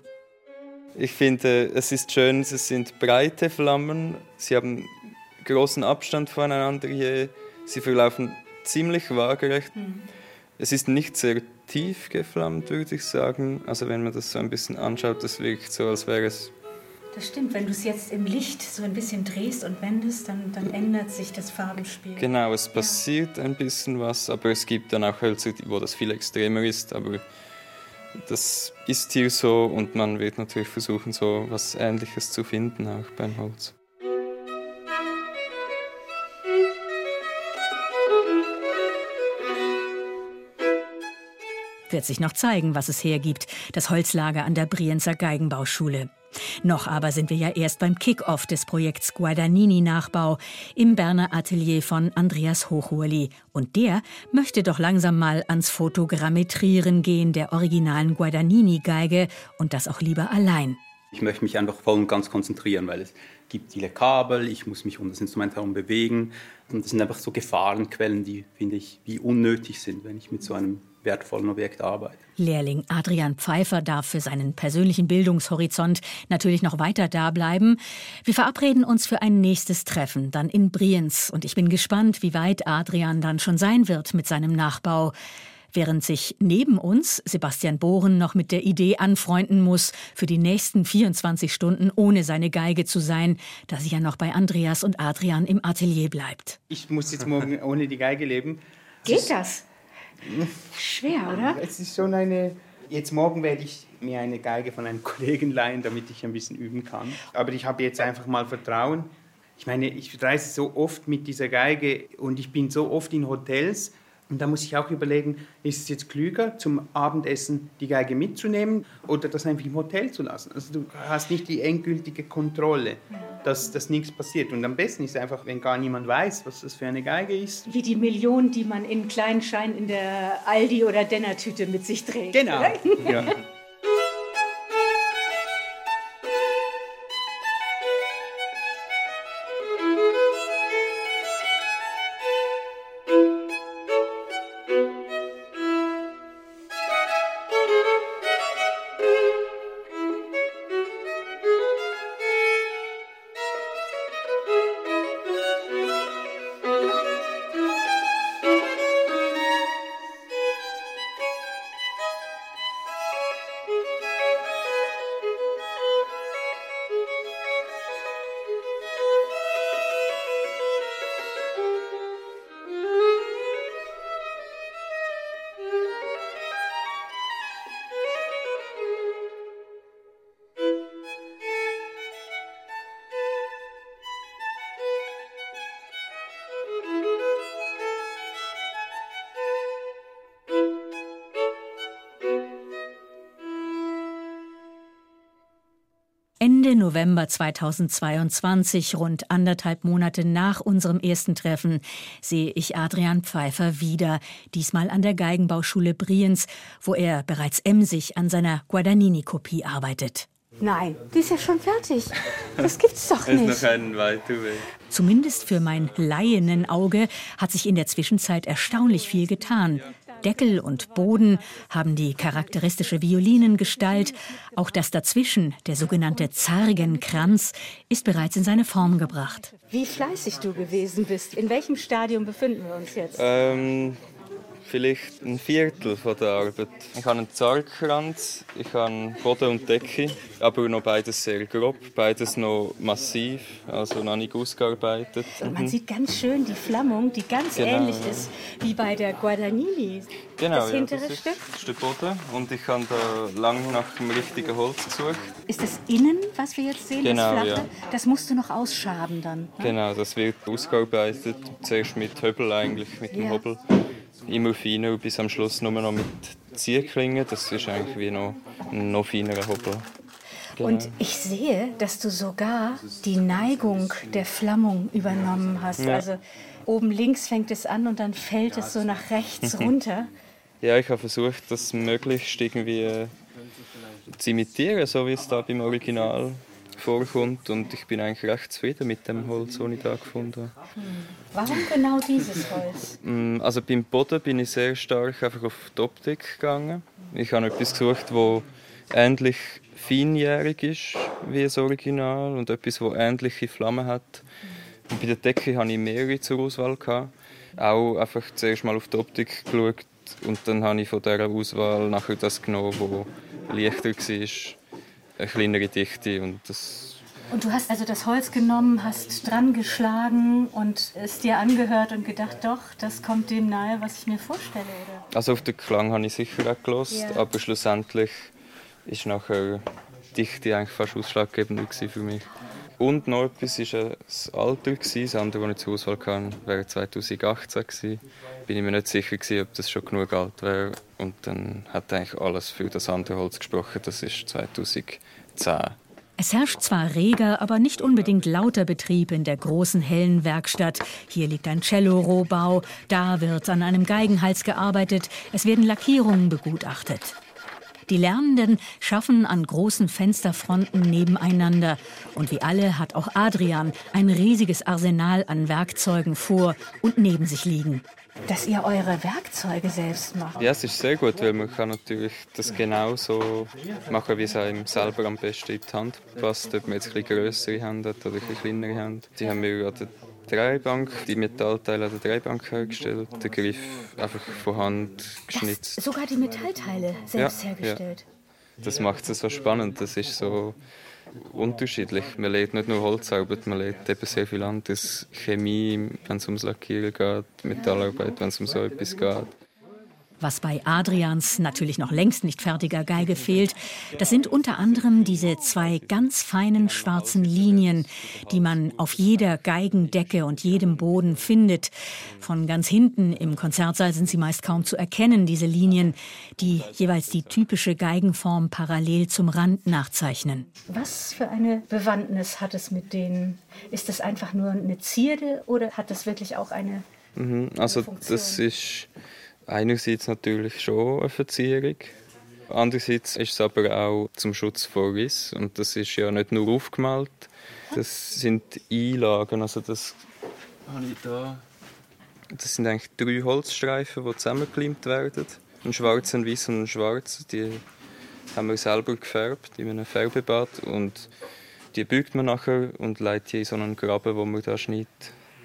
Ich finde, es ist schön, es sind breite Flammen. Sie haben großen Abstand voneinander hier. Sie verlaufen ziemlich waagerecht. Mhm. Es ist nicht sehr tief geflammt, würde ich sagen. Also wenn man das so ein bisschen anschaut, das wirkt so, als wäre es... Das stimmt, wenn du es jetzt im Licht so ein bisschen drehst und wendest, dann, dann ändert sich das Farbenspiel. Genau, es passiert ja. ein bisschen was, aber es gibt dann auch Hölzer, wo das viel extremer ist. Aber das ist hier so und man wird natürlich versuchen, so was Ähnliches zu finden, auch beim Holz. Wird sich noch zeigen, was es hergibt, das Holzlager an der Brienzer Geigenbauschule. Noch aber sind wir ja erst beim Kick-off des Projekts Guadagnini-Nachbau im Berner Atelier von Andreas Hochurli. Und der möchte doch langsam mal ans Fotogrammetrieren gehen der originalen Guadagnini-Geige und das auch lieber allein. Ich möchte mich einfach voll und ganz konzentrieren, weil es gibt viele Kabel, ich muss mich um das Instrument herum bewegen. Und das sind einfach so Gefahrenquellen, die, finde ich, wie unnötig sind, wenn ich mit so einem wertvollen Objekt arbeite. Lehrling Adrian Pfeiffer darf für seinen persönlichen Bildungshorizont natürlich noch weiter da bleiben. Wir verabreden uns für ein nächstes Treffen, dann in Brienz. Und ich bin gespannt, wie weit Adrian dann schon sein wird mit seinem Nachbau. Während sich neben uns Sebastian Bohren noch mit der Idee anfreunden muss, für die nächsten 24 Stunden ohne seine Geige zu sein, da sie ja noch bei Andreas und Adrian im Atelier bleibt. Ich muss jetzt morgen ohne die Geige leben. Geht das? Schwer, oder? Es ist schon eine. Jetzt morgen werde ich mir eine Geige von einem Kollegen leihen, damit ich ein bisschen üben kann. Aber ich habe jetzt einfach mal Vertrauen. Ich meine, ich reise so oft mit dieser Geige und ich bin so oft in Hotels, Und da muss ich auch überlegen, ist es jetzt klüger, zum Abendessen die Geige mitzunehmen oder das einfach im Hotel zu lassen? Also du hast nicht die endgültige Kontrolle, dass, dass nichts passiert. Und am besten ist einfach, wenn gar niemand weiß, was das für eine Geige ist. Wie die Millionen, die man in kleinen Scheinen in der Aldi- oder Denner-Tüte mit sich trägt. Genau. November 2022, rund anderthalb Monate nach unserem ersten Treffen, sehe ich Adrian Pfeiffer wieder, diesmal an der Geigenbauschule Brienz, wo er bereits emsig an seiner Guadagnini-Kopie arbeitet. Nein, die ist ja schon fertig. Das gibt's doch Es nicht. ist noch ein weiter Weg. Zumindest für mein Laienauge hat sich in der Zwischenzeit erstaunlich viel getan. Deckel und Boden haben die charakteristische Violinengestalt. Auch das dazwischen, der sogenannte Zargenkranz, ist bereits in seine Form gebracht. Wie fleißig du gewesen bist. In welchem Stadium befinden wir uns jetzt? Ähm, vielleicht ein Viertel von der Arbeit. Ich habe einen Zargkranz, ich habe Boden und Decke, aber noch beides sehr grob, beides noch massiv, also noch nicht ausgearbeitet. Und man Mhm. sieht ganz schön die Flammung, die ganz Genau, ähnlich ja. ist wie bei der Guadagnini. Genau, das ja, hintere das Stück. das ist der Boden und ich habe da lange nach dem richtigen Holz gesucht. Ist das innen, was wir jetzt sehen, Genau, das Flache? ja. Das musst du noch ausschaben dann. ne? Genau, das wird ausgearbeitet, zuerst mit Höbel eigentlich, mit dem Ja. Hobel. Immer feiner und bis am Schluss nur noch mit Ziehklingen, das ist eigentlich wie noch ein noch feinerer Hobel. Genau. Und ich sehe, dass du sogar die Neigung der Flammung übernommen hast. Ja. Also oben links fängt es an und dann fällt es so nach rechts runter. Ja, ich habe versucht, das möglichst irgendwie zu imitieren, so wie es da beim Original vorkommt. Und ich bin eigentlich recht zufrieden mit dem Holz, das ich da gefunden habe. Warum genau dieses Holz? Mm, Also beim Boden bin ich sehr stark einfach auf die Optik gegangen. Ich habe etwas gesucht, das ähnlich feinjährig ist wie das Original und etwas, das ähnliche Flammen hat. Und bei der Decke hatte ich mehrere zur Auswahl. Gehabt. Auch einfach zuerst mal auf die Optik geschaut und dann habe ich von dieser Auswahl nachher das genommen, das leichter war, eine kleinere Dichte und das Und du hast also das Holz genommen, hast dran geschlagen und es dir angehört und gedacht, doch, das kommt dem nahe, was ich mir vorstelle, oder? Also auf den Klang habe ich sicher auch gelost, Ja. aber schlussendlich ist nachher Dichte eigentlich fast ausschlaggebend für mich. Und noch etwas war das Alter. Das andere, das ich zur Auswahl hatte, wäre 2018. Bin ich mir nicht sicher, gewesen, ob das schon genug alt wäre. Und dann hat eigentlich alles für das andere Holz gesprochen. Das ist 2010. Es herrscht zwar reger, aber nicht unbedingt lauter Betrieb in der großen hellen Werkstatt. Hier liegt ein Cello-Rohbau, da wird an einem Geigenhals gearbeitet, es werden Lackierungen begutachtet. Die Lernenden schaffen an großen Fensterfronten nebeneinander. Und wie alle hat auch Adrian ein riesiges Arsenal an Werkzeugen vor und neben sich liegen. Dass ihr eure Werkzeuge selbst macht. Ja, es ist sehr gut, weil man kann natürlich das genauso machen, wie es einem selber am besten in die Hand passt. Ob man jetzt ein bisschen grössere Hände hat oder ein bisschen kleinere Hände. Die haben wir der Dreibank, die Metallteile an der Dreibank hergestellt, den Griff einfach von Hand geschnitzt. Sogar die Metallteile selbst Ja, hergestellt. Das macht es so spannend. Das ist so unterschiedlich. Man lernt nicht nur Holzarbeit, man lernt eben sehr viel anderes. Chemie, wenn es ums Lackieren geht, Metallarbeit, wenn es um so etwas geht. Was bei Adrians natürlich noch längst nicht fertiger Geige fehlt, das sind unter anderem diese zwei ganz feinen schwarzen Linien, die man auf jeder Geigendecke und jedem Boden findet. Von ganz hinten im Konzertsaal sind sie meist kaum zu erkennen, diese Linien, die jeweils die typische Geigenform parallel zum Rand nachzeichnen. Was für eine Bewandtnis hat es mit denen? Ist das einfach nur eine Zierde oder hat das wirklich auch eine Mhm, also das ist einerseits natürlich schon eine Verzierung. Andererseits ist es aber auch zum Schutz vor Riss und das ist ja nicht nur aufgemalt, das sind Einlagen, also das habe ich da. Das sind eigentlich drei Holzstreifen, die zusammengeklemmt werden. Ein schwarz, ein weiß und ein schwarz. Die haben wir selber gefärbt in einem Färbebad und die bügt man nachher und leitet die in so einen Graben, wo man da schneidet,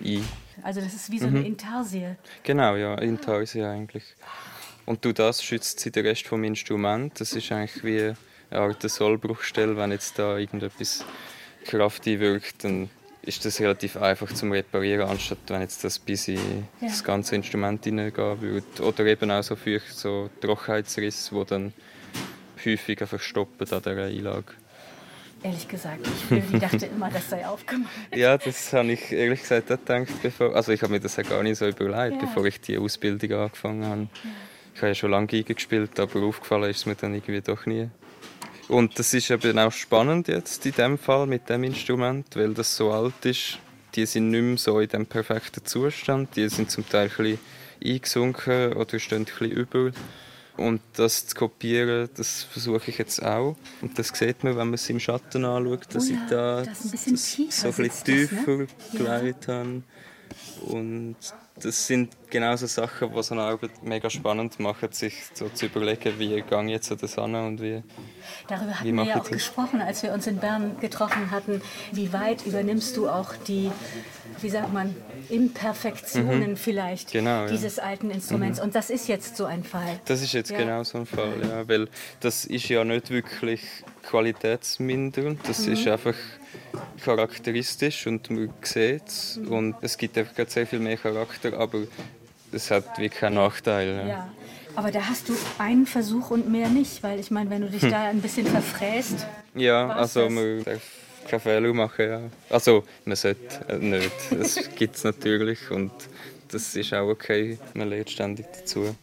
ein. Also das ist wie so Mhm. eine Intarsie. Genau, ja, Intarsie eigentlich. Und durch das schützt sie den Rest vom Instrument. Das ist eigentlich wie eine Art Sollbruchstelle. Wenn jetzt da irgendetwas Kraft einwirkt, dann ist das relativ einfach zum Reparieren, anstatt wenn jetzt das bis in Ja. das ganze Instrument hineingehen würde. Oder eben auch so für so Trockenheitsrisse, die dann häufig einfach stoppen an dieser Einlage. Ehrlich gesagt, ich dachte immer, das sei aufgemacht. Ja, das habe ich ehrlich gesagt auch gedacht, bevor, also ich habe mir das ja gar nicht so überlegt, Ja. bevor ich die Ausbildung angefangen habe. Ich habe ja schon lange Geige gespielt, aber aufgefallen ist es mir dann irgendwie doch nie. Und das ist eben auch spannend jetzt in dem Fall mit dem Instrument, weil das so alt ist. Die sind nicht mehr so in dem perfekten Zustand. Die sind zum Teil ein bisschen eingesunken oder stehen ein bisschen über. Und das zu kopieren, das versuche ich jetzt auch. Und das sieht man, wenn man es im Schatten anschaut, dass Oh ja, ich da das tiefer so ein bisschen sitzt das, ne? tiefer Ja. gelegt habe. Und das sind genau so Sachen, die so eine Arbeit mega spannend machen, sich so zu überlegen, wie gehe ich jetzt an das an und wie, Darüber wie hatten wir mache ja auch das. gesprochen, als wir uns in Bern getroffen hatten. Wie weit übernimmst du auch die, wie sagt man, Imperfektionen Mhm. vielleicht Genau, ja. dieses alten Instruments? Mhm. Und das ist jetzt so ein Fall. Das ist jetzt Ja. genau so ein Fall, ja, weil das ist ja nicht wirklich qualitätsmindernd, das Mhm. ist einfach charakteristisch und man sieht es und es gibt einfach sehr viel mehr Charakter, aber es hat wirklich keinen Nachteil. Ja. Aber da hast du einen Versuch und mehr nicht, weil ich meine, wenn du dich Hm. da ein bisschen verfräst, Ja, also das? man darf keine Fehler machen, ja. Also man sollte äh, nicht. Das gibt es natürlich und das ist auch okay. Man lernt ständig dazu.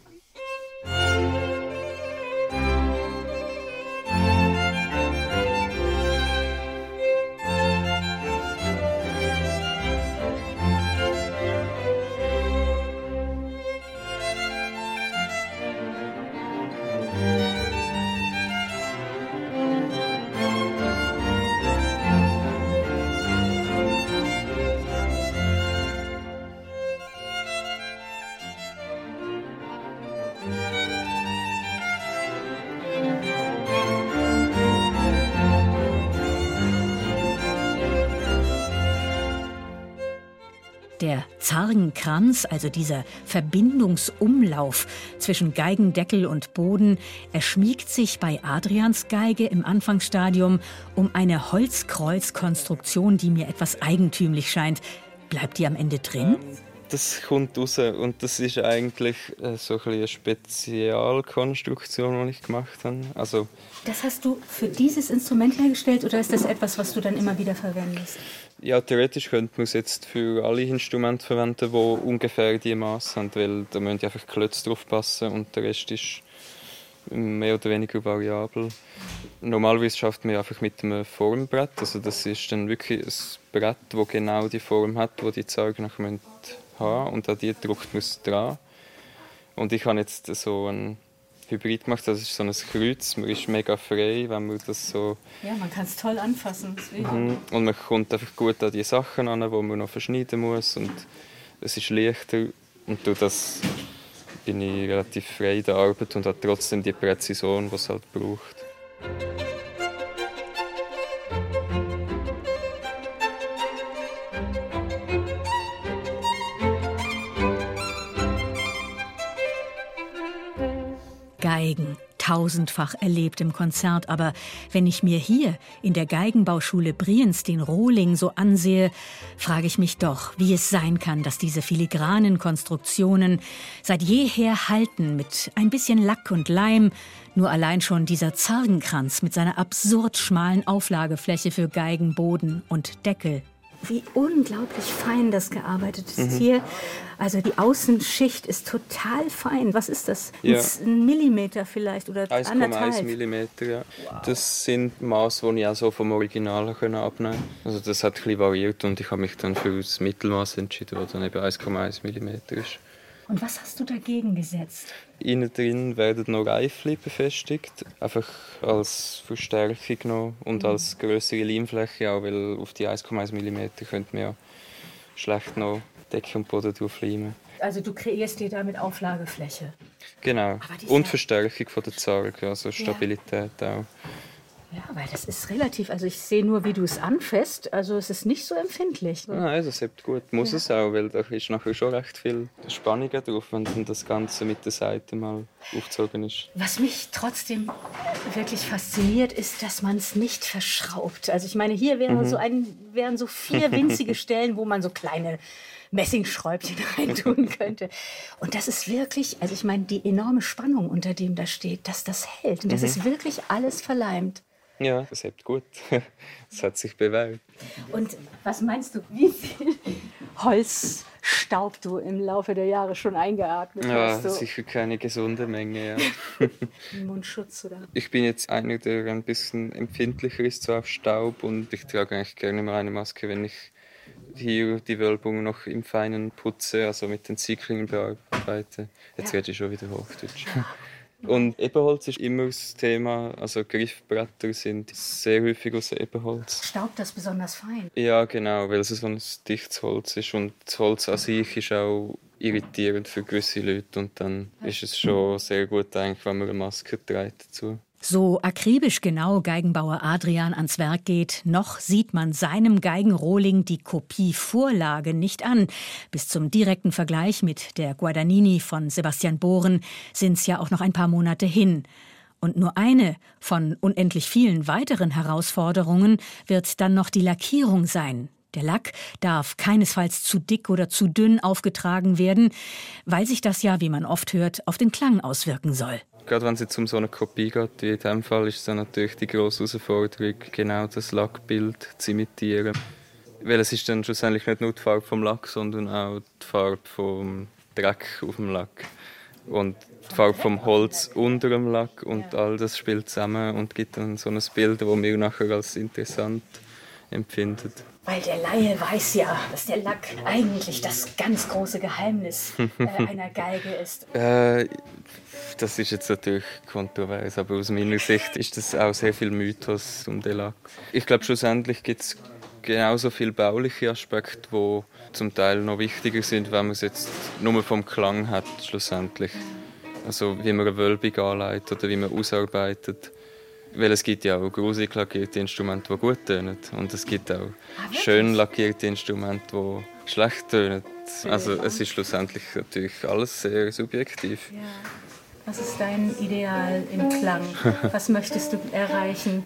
Zargenkranz, also dieser Verbindungsumlauf zwischen Geigendeckel und Boden, erschmiegt sich bei Adrians Geige im Anfangsstadium um eine Holzkreuzkonstruktion, die mir etwas eigentümlich scheint. Bleibt die am Ende drin? Das kommt raus und das ist eigentlich äh, so ein eine Spezialkonstruktion, die ich gemacht habe. Also das hast du für dieses Instrument hergestellt oder ist das etwas, was du dann immer wieder verwendest? Ja, theoretisch könnte man es jetzt für alle Instrumente verwenden, die ungefähr die Maße haben, weil da müssen einfach Klötze drauf passen und der Rest ist mehr oder weniger variabel. Normalerweise schafft man einfach mit einem Formbrett, also das ist dann wirklich ein Brett, das genau die Form hat, wo die Zeugen nachher haben und an die drückt man es dran. Und ich habe jetzt so ein Hybrid gemacht, das ist so ein Kreuz, man ist mega frei, wenn man das so Ja, man kann es toll anfassen. Mhm. Und man kommt einfach gut an die Sachen an, die man noch verschneiden muss. Und es ist leichter. Und durch das bin ich relativ frei in der Arbeit und habe trotzdem die Präzision, die es halt braucht. Geigen, tausendfach erlebt im Konzert, aber wenn ich mir hier in der Geigenbauschule Brienz den Rohling so ansehe, frage ich mich doch, wie es sein kann, dass diese filigranen Konstruktionen seit jeher halten mit ein bisschen Lack und Leim, nur allein schon dieser Zargenkranz mit seiner absurd schmalen Auflagefläche für Geigen, Boden und Deckel wie unglaublich fein das gearbeitet ist Mhm. hier. Also die Außenschicht ist total fein. Was ist das? Ja. Ein Millimeter vielleicht oder 1,1 anderthalb. Millimeter, ja. Das sind Maße, die ich auch so vom Original können abnehmen Also das hat ein variiert und ich habe mich dann für das Mittelmaß entschieden, das dann eben 1,1 Millimeter ist. Und was hast du dagegen gesetzt? Innen drin werden noch Reifli befestigt, einfach als Verstärkung noch und Mhm. als größere Leimfläche auch, weil auf die 1,1 mm könnte man ja schlecht noch Decke und Boden drauf leimen. Also du kreierst dir damit Auflagefläche. Genau. Und ja- Verstärkung von der Zarge, also Stabilität auch. Ja, weil das ist relativ. Also ich sehe nur, wie du es anfasst. Also es ist nicht so empfindlich. Nein, das hebt gut. Muss Ja. es auch, weil da ist nachher schon recht viel Spannung drauf, wenn dann das Ganze mit der Seite mal aufgezogen ist. Was mich trotzdem wirklich fasziniert, ist, dass man es nicht verschraubt. Also ich meine, hier wäre Mhm. so ein, wären so vier winzige Stellen, wo man so kleine Messingschräubchen reintun könnte. Und das ist wirklich, also ich meine, die enorme Spannung, unter dem da steht, dass das hält. Und das Mhm. ist wirklich alles verleimt. Ja, das hebt gut. Das hat sich bewährt. Und was meinst du, wie viel Holzstaub du im Laufe der Jahre schon eingeatmet Ja, hast? So sicher keine gesunde Menge, ja. im Mundschutz oder? Ich bin jetzt einer, der ein bisschen empfindlicher ist so auf Staub und ich trage eigentlich gerne mal eine Maske, wenn ich hier die Wölbung noch im Feinen putze, also mit den Ziegeln bearbeite. Jetzt Ja. rede ich schon wieder Hochdeutsch. Und Ebenholz ist immer das Thema, also Griffbretter sind sehr häufig aus Ebenholz. Staubt das besonders fein? Ja, genau, weil es so ein dichtes Holz ist und das Holz an sich ist auch irritierend für gewisse Leute und dann ist es schon sehr gut eigentlich, wenn man eine Maske trägt dazu. So akribisch genau Geigenbauer Adrian ans Werk geht, noch sieht man seinem Geigenrohling die Kopievorlage nicht an. Bis zum direkten Vergleich mit der Guadagnini von Sebastian Bohren sind's ja auch noch ein paar Monate hin. Und nur eine von unendlich vielen weiteren Herausforderungen wird dann noch die Lackierung sein. Der Lack darf keinesfalls zu dick oder zu dünn aufgetragen werden, weil sich das ja, wie man oft hört, auf den Klang auswirken soll. Gerade wenn es jetzt um so eine Kopie geht, wie in diesem Fall, ist es dann natürlich die grosse Herausforderung, genau das Lackbild zu imitieren. Weil es ist dann schlussendlich nicht nur die Farbe vom Lack, sondern auch die Farbe vom Dreck auf dem Lack. Und die Farbe vom Holz unter dem Lack und all das spielt zusammen und gibt dann so ein Bild, das wir nachher als interessant empfinden. Weil der Laie weiß ja, dass der Lack eigentlich das ganz große Geheimnis äh, einer Geige ist. Äh, das ist jetzt natürlich kontrovers, aber aus meiner Sicht ist das auch sehr viel Mythos um den Lack. Ich glaube, schlussendlich gibt es genauso viele bauliche Aspekte, die zum Teil noch wichtiger sind, wenn man es jetzt nur vom Klang hat, schlussendlich. Also wie man eine Wölbung anlegt oder wie man ausarbeitet. Weil es gibt ja auch gruselig lackierte Instrumente, die gut tönen. Und es gibt auch schön lackierte Instrumente, die schlecht tönen. Also es ist schlussendlich natürlich alles sehr subjektiv. Ja. Was ist dein Ideal im Klang? Was möchtest du erreichen?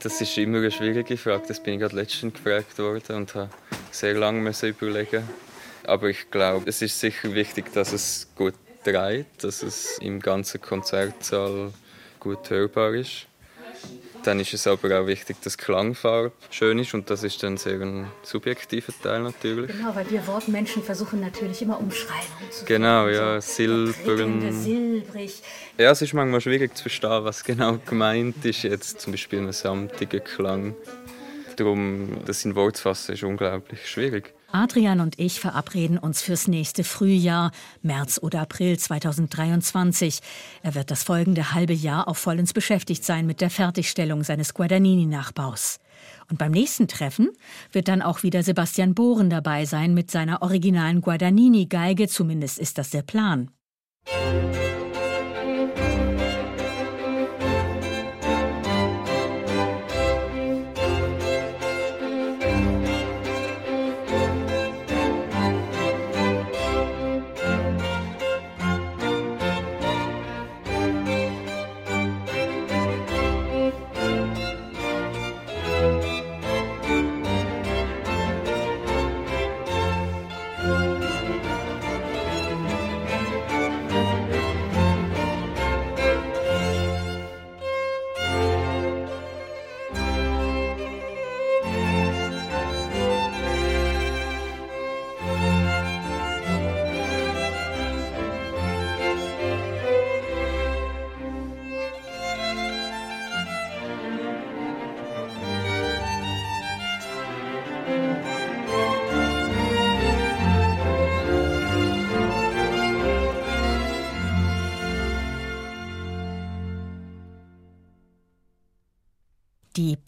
Das ist immer eine schwierige Frage. Das bin ich gerade letztens gefragt worden und habe sehr lange überlegen. Aber ich glaube, es ist sicher wichtig, dass es gut dreht, dass es im ganzen Konzertsaal gut hörbar ist. Dann ist es aber auch wichtig, dass die Klangfarbe schön ist und das ist dann sehr ein subjektiver Teil natürlich. Genau, weil wir Wortmenschen versuchen natürlich immer Umschreibungen zu Genau, finden. ja, Prickelnde, silbern. silbrig. Ja, es ist manchmal schwierig zu verstehen, was genau gemeint ist jetzt, zum Beispiel ein samtiger Klang. Darum, das in Wort zu fassen, ist unglaublich schwierig. Adrian und ich verabreden uns fürs nächste Frühjahr, März oder April 2023. Er wird das folgende halbe Jahr auch vollends beschäftigt sein mit der Fertigstellung seines Guadagnini-Nachbaus. Und beim nächsten Treffen wird dann auch wieder Sebastian Bohren dabei sein mit seiner originalen Guadagnini-Geige, zumindest ist das der Plan. Die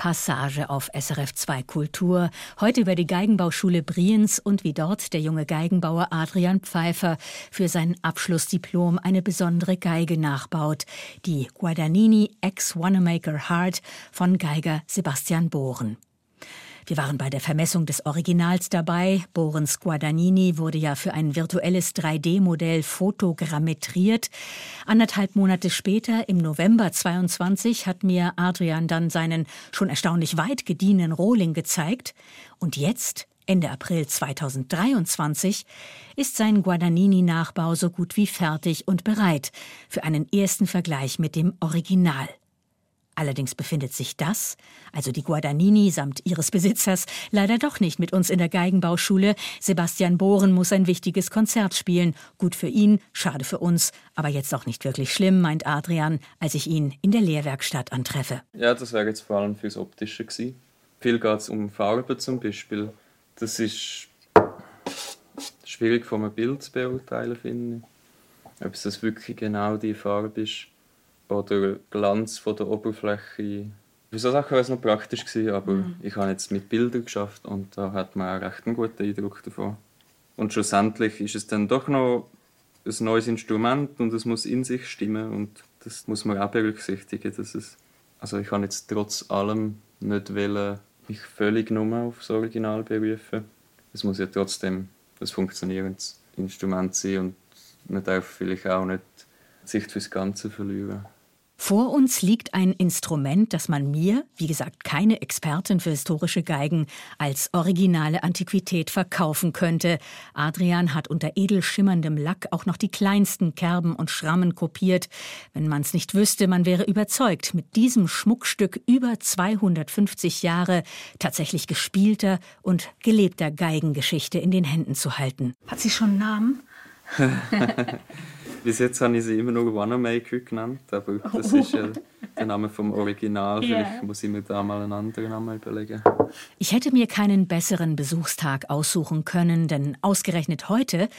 Passage auf SRF 2 Kultur. Heute über die Geigenbauschule Brienz und wie dort der junge Geigenbauer Adrian Pfeiffer für sein Abschlussdiplom eine besondere Geige nachbaut. Die Guadagnini Ex Wanamaker Heart von Geiger Sebastian Bohren. Wir waren bei der Vermessung des Originals dabei. Borens Guadagnini wurde ja für ein virtuelles 3D-Modell fotogrammetriert. Anderthalb Monate später, im November 22, hat mir Adrian dann seinen schon erstaunlich weit gediehenen Rohling gezeigt. Und jetzt, Ende April 2023, ist sein Guadagnini-Nachbau so gut wie fertig und bereit für einen ersten Vergleich mit dem Original. Allerdings befindet sich das, also die Guadagnini samt ihres Besitzers, leider doch nicht mit uns in der Geigenbauschule. Sebastian Bohren muss ein wichtiges Konzert spielen. Gut für ihn, schade für uns, aber jetzt auch nicht wirklich schlimm, meint Adrian, als ich ihn in der Lehrwerkstatt antreffe. Ja, das wäre jetzt vor allem fürs Optische gewesen. Viel geht es um Farbe zum Beispiel. Das ist schwierig von einem Bild zu beurteilen, finde ich. Ob es das wirklich genau die Farbe ist oder Glanz von der Oberfläche. Für so Sachen wäre es noch praktisch gewesen, aber mhm. ich habe jetzt mit Bildern geschafft und da hat man auch recht einen guten Eindruck davon. Und schlussendlich ist es dann doch noch ein neues Instrument und es muss in sich stimmen und das muss man auch berücksichtigen, dass es also ich kann jetzt trotz allem nicht wollen, mich völlig nur auf das Original berufen. Es muss ja trotzdem ein funktionierendes Instrument sein und man darf vielleicht auch nicht Sicht fürs Ganze verlieren. Vor uns liegt ein Instrument, das man mir, wie gesagt keine Expertin für historische Geigen, als originale Antiquität verkaufen könnte. Adrian hat unter edel schimmerndem Lack auch noch die kleinsten Kerben und Schrammen kopiert. Wenn man es nicht wüsste, man wäre überzeugt, mit diesem Schmuckstück über 250 Jahre tatsächlich gespielter und gelebter Geigengeschichte in den Händen zu halten. Hat sie schon einen Namen? Bis jetzt habe ich sie immer nur Wanamaker genannt, aber das ist ja der Name vom Original. Vielleicht yeah. muss ich mir da mal einen anderen Namen überlegen. Ich hätte mir keinen besseren Besuchstag aussuchen können, denn ausgerechnet heute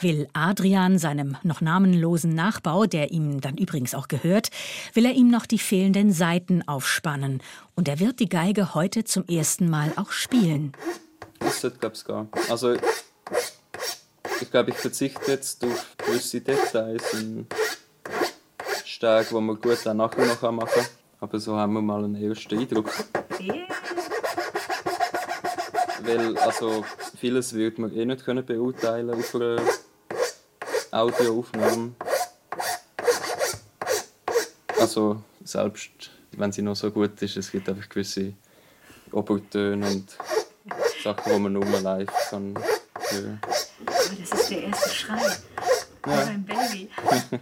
will Adrian seinem noch namenlosen Nachbau, der ihm dann übrigens auch gehört, will er ihm noch die fehlenden Saiten aufspannen. Und er wird die Geige heute zum ersten Mal auch spielen. Das glaube ich gar. Also ich glaube, ich verzichte jetzt auf gewisse Details und Stärke, die man gut dann nachher noch machen kann. Aber so haben wir mal einen ersten Eindruck. Weil, also, vieles wird man eh nicht können beurteilen auf einer Audioaufnahme. Also, selbst wenn sie noch so gut ist, es gibt einfach gewisse Obertöne und Sachen, die man nur live kann hören kann. Oh, ist der erste Schrei. Oh, ja. ein Baby.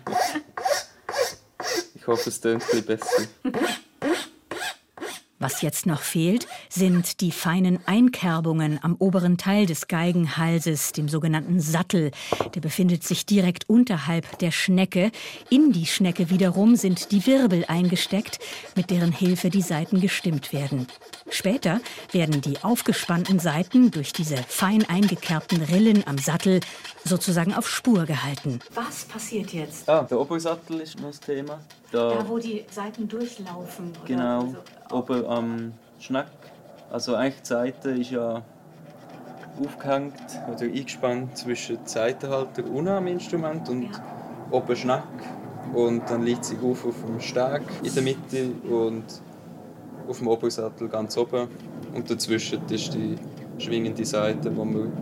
ich hoffe, es ein bisschen besser. Was jetzt noch fehlt, sind die feinen Einkerbungen am oberen Teil des Geigenhalses, dem sogenannten Sattel. Der befindet sich direkt unterhalb der Schnecke. In die Schnecke wiederum sind die Wirbel eingesteckt, mit deren Hilfe die Saiten gestimmt werden. Später werden die aufgespannten Saiten durch diese fein eingekerbten Rillen am Sattel sozusagen auf Spur gehalten. Was passiert jetzt? Ah, der Obersattel ist noch das Thema. Da, da wo die Seiten durchlaufen. Genau, also, oben am Schnack. Also eigentlich die Seite ist ja aufgehängt oder eingespannt zwischen Seitenhalter unten am Instrument und ja. oben Schnack. Und dann liegt sie auf auf dem Steg in der Mitte und auf dem Obersattel ganz oben. Und dazwischen ist die schwingende Seite, wo man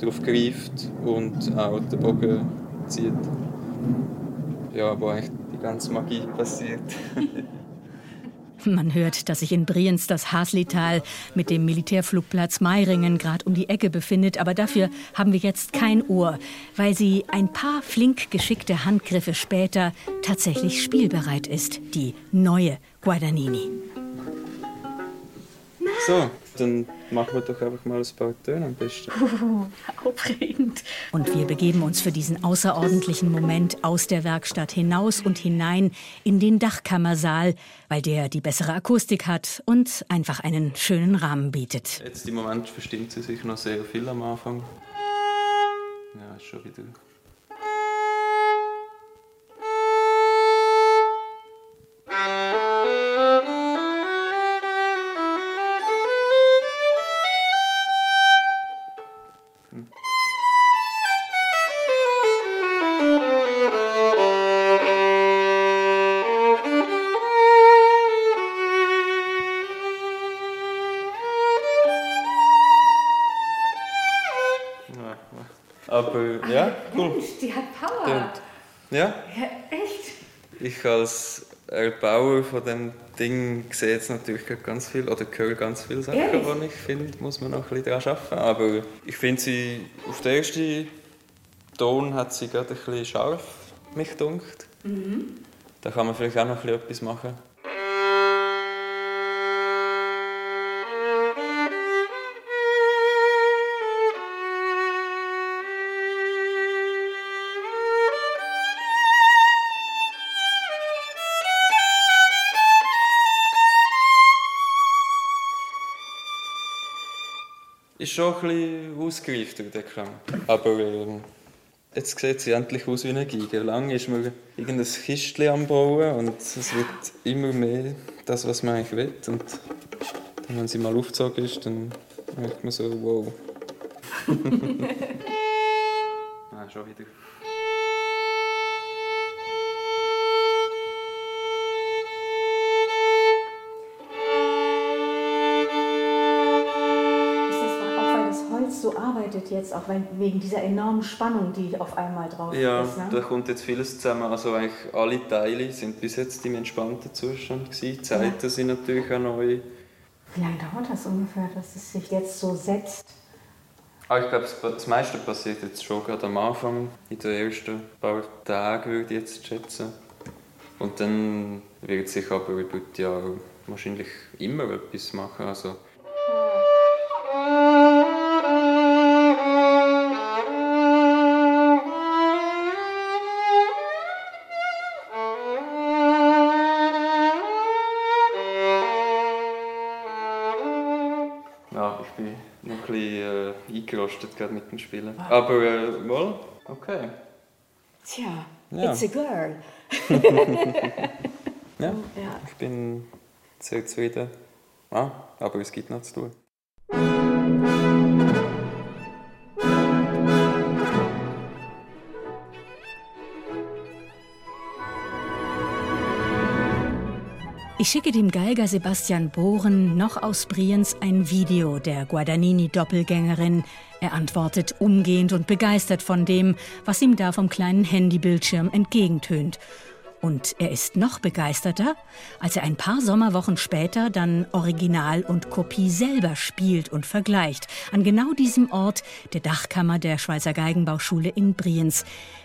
drauf greift und auch den Bogen zieht. Ja, wo eigentlich die ganze Magie passiert. Man hört, dass sich in Brienz das Haslital mit dem Militärflugplatz Meiringen gerade um die Ecke befindet, aber dafür haben wir jetzt kein Ohr, weil sie ein paar flink geschickte Handgriffe später tatsächlich spielbereit ist, die neue Guadagnini. So, dann machen wir doch einfach mal ein paar Töne am besten. Uh, aufregend. Und wir begeben uns für diesen außerordentlichen Moment aus der Werkstatt hinaus und hinein in den Dachkammersaal, weil der die bessere Akustik hat und einfach einen schönen Rahmen bietet. Jetzt im Moment verstimmt sie sich noch sehr viel am Anfang. Ja, ist schon wieder Aber ja, cool. Mensch, die hat Power. Und, ja. ja. Echt? Ich als Erbauer von dem Ding sehe jetzt natürlich ganz viel oder höre ganz viele Sachen, Ehrlich? die ich finde, muss man noch ein bisschen daran arbeiten. Aber ich finde sie, auf den ersten Ton hat sie gerade ein bisschen scharf, mich dunkt. Mhm. Da kann man vielleicht auch noch ein bisschen etwas machen. Schon ein bisschen ausgereift durch den Klang. Aber ähm, jetzt sieht sie endlich aus wie eine Geige. Lange ist man irgendein Kistchen am Bauen und es wird immer mehr das, was man eigentlich will. Und dann, wenn sie mal aufgezogen ist, dann merkt man so, wow. jetzt, auch wegen dieser enormen Spannung, die auf einmal drauf Ja, ist? Ne? da kommt jetzt vieles zusammen. Also eigentlich alle Teile sind bis jetzt im entspannten Zustand gewesen. Die Zeiten sind natürlich auch neu. Wie lange dauert das ungefähr, dass es sich jetzt so setzt? Aber ich glaube, das- das meiste passiert jetzt schon gerade am Anfang, in den ersten paar Tagen würde ich jetzt schätzen. Und dann wird sich aber über die Jahre wahrscheinlich immer etwas machen. Also, eingerostet gerade mit dem Spielen. Aber äh, mal, okay. Tja, Ja. it's a girl. Ja, Ja. ich bin sehr zufrieden. Ah, aber es gibt noch zu tun. Ich schicke dem Geiger Sebastian Bohren noch aus Brienz ein Video der Guadagnini-Doppelgängerin. Er antwortet umgehend und begeistert von dem, was ihm da vom kleinen Handybildschirm entgegentönt. Und er ist noch begeisterter, als er ein paar Sommerwochen später dann Original und Kopie selber spielt und vergleicht. An genau diesem Ort, der Dachkammer der Schweizer Geigenbauschule in Brienz,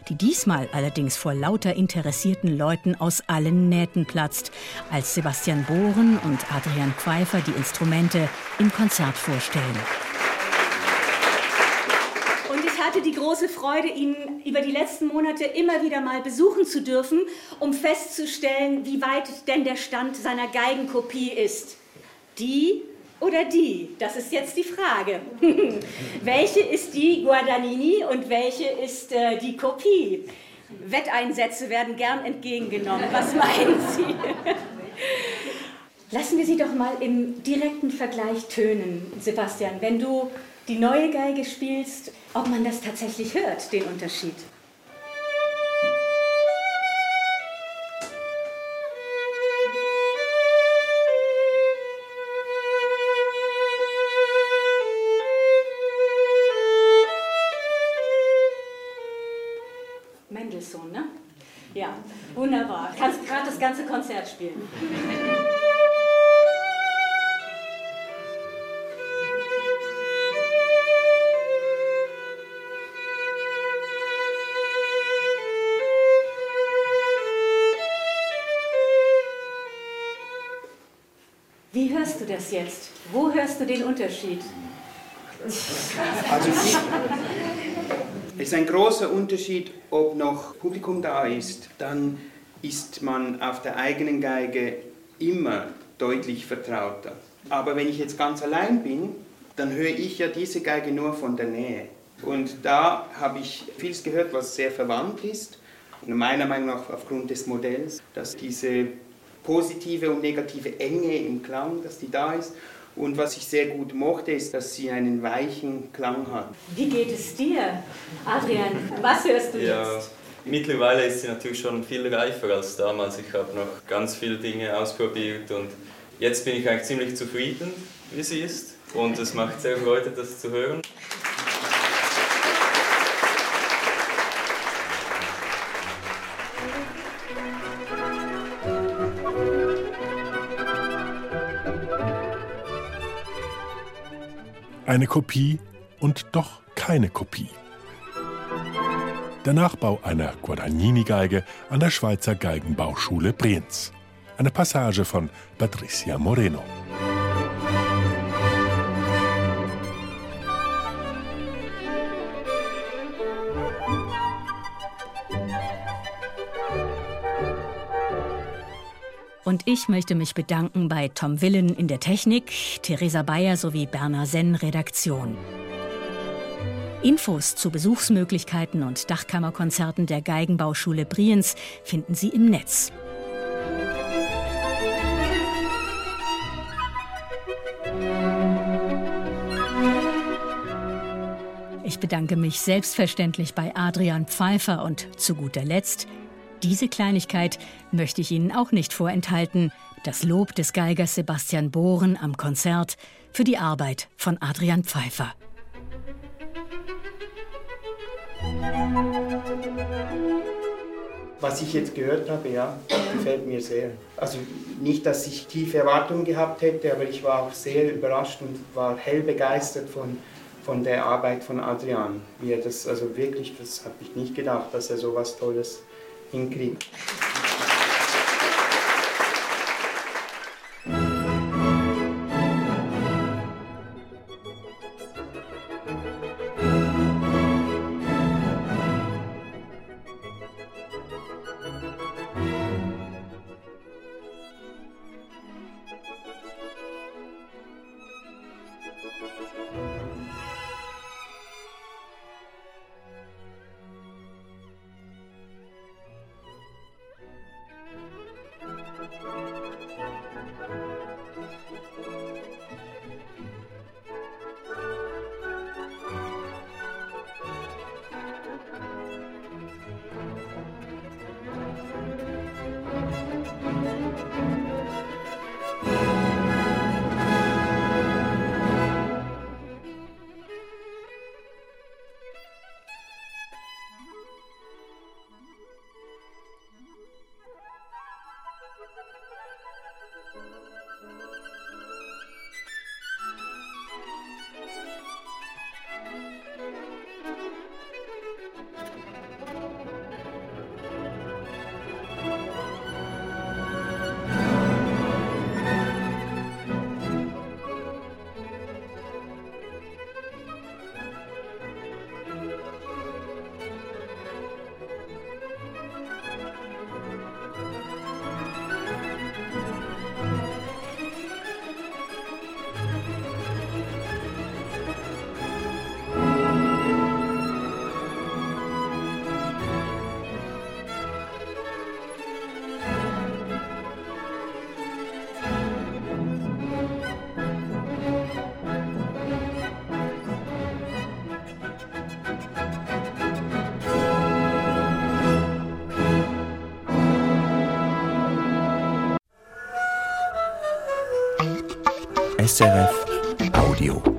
die diesmal allerdings vor lauter interessierten Leuten aus allen Nähten platzt, als Sebastian Bohren und Adrian Pfeiffer die Instrumente im Konzert vorstellen. Hatte die große Freude, ihn über die letzten Monate immer wieder mal besuchen zu dürfen, um festzustellen, wie weit denn der Stand seiner Geigenkopie ist. Die oder die? Das ist jetzt die Frage. welche ist die Guadagnini und welche ist äh, die Kopie? Wetteinsätze werden gern entgegengenommen. Was meinen Sie? Lassen wir sie doch mal im direkten Vergleich tönen, Sebastian. Wenn du die neue Geige spielst, ob man das tatsächlich hört, den Unterschied. Mendelssohn, ne? Ja, wunderbar. Kannst gerade das ganze Konzert spielen. Das jetzt? Wo hörst du den Unterschied? Also es ist ein großer Unterschied, ob noch Publikum da ist. Dann ist man auf der eigenen Geige immer deutlich vertrauter. Aber wenn ich jetzt ganz allein bin, dann höre ich ja diese Geige nur von der Nähe. Und da habe ich vieles gehört, was sehr verwandt ist. Meiner Meinung nach aufgrund des Modells, dass diese positive und negative Enge im Klang, dass die da ist. Und was ich sehr gut mochte, ist, dass sie einen weichen Klang hat. Wie geht es dir, Adrian? Was hörst du Ja, jetzt? mittlerweile ist sie natürlich schon viel reifer als damals. Ich habe noch ganz viele Dinge ausprobiert und jetzt bin ich eigentlich ziemlich zufrieden, wie sie ist. Und es macht sehr Freude, das zu hören. Eine Kopie und doch keine Kopie. Der Nachbau einer Guadagnini-Geige an der Schweizer Geigenbauschule Brienz. Eine Passage von Patricia Moreno. Und ich möchte mich bedanken bei Tom Willen in der Technik, Theresa Bayer sowie Berner Senn Redaktion. Infos zu Besuchsmöglichkeiten und Dachkammerkonzerten der Geigenbauschule Brienz finden Sie im Netz. Ich bedanke mich selbstverständlich bei Adrian Pfeiffer und zu guter Letzt diese Kleinigkeit möchte ich Ihnen auch nicht vorenthalten. Das Lob des Geigers Sebastian Bohren am Konzert für die Arbeit von Adrian Pfeiffer. Was ich jetzt gehört habe, ja, gefällt mir sehr. Also nicht, dass ich tiefe Erwartungen gehabt hätte, aber ich war auch sehr überrascht und war hell begeistert von, von der Arbeit von Adrian. Wie er das, also wirklich, das habe ich nicht gedacht, dass er so was Tolles incrível. SRF Audio.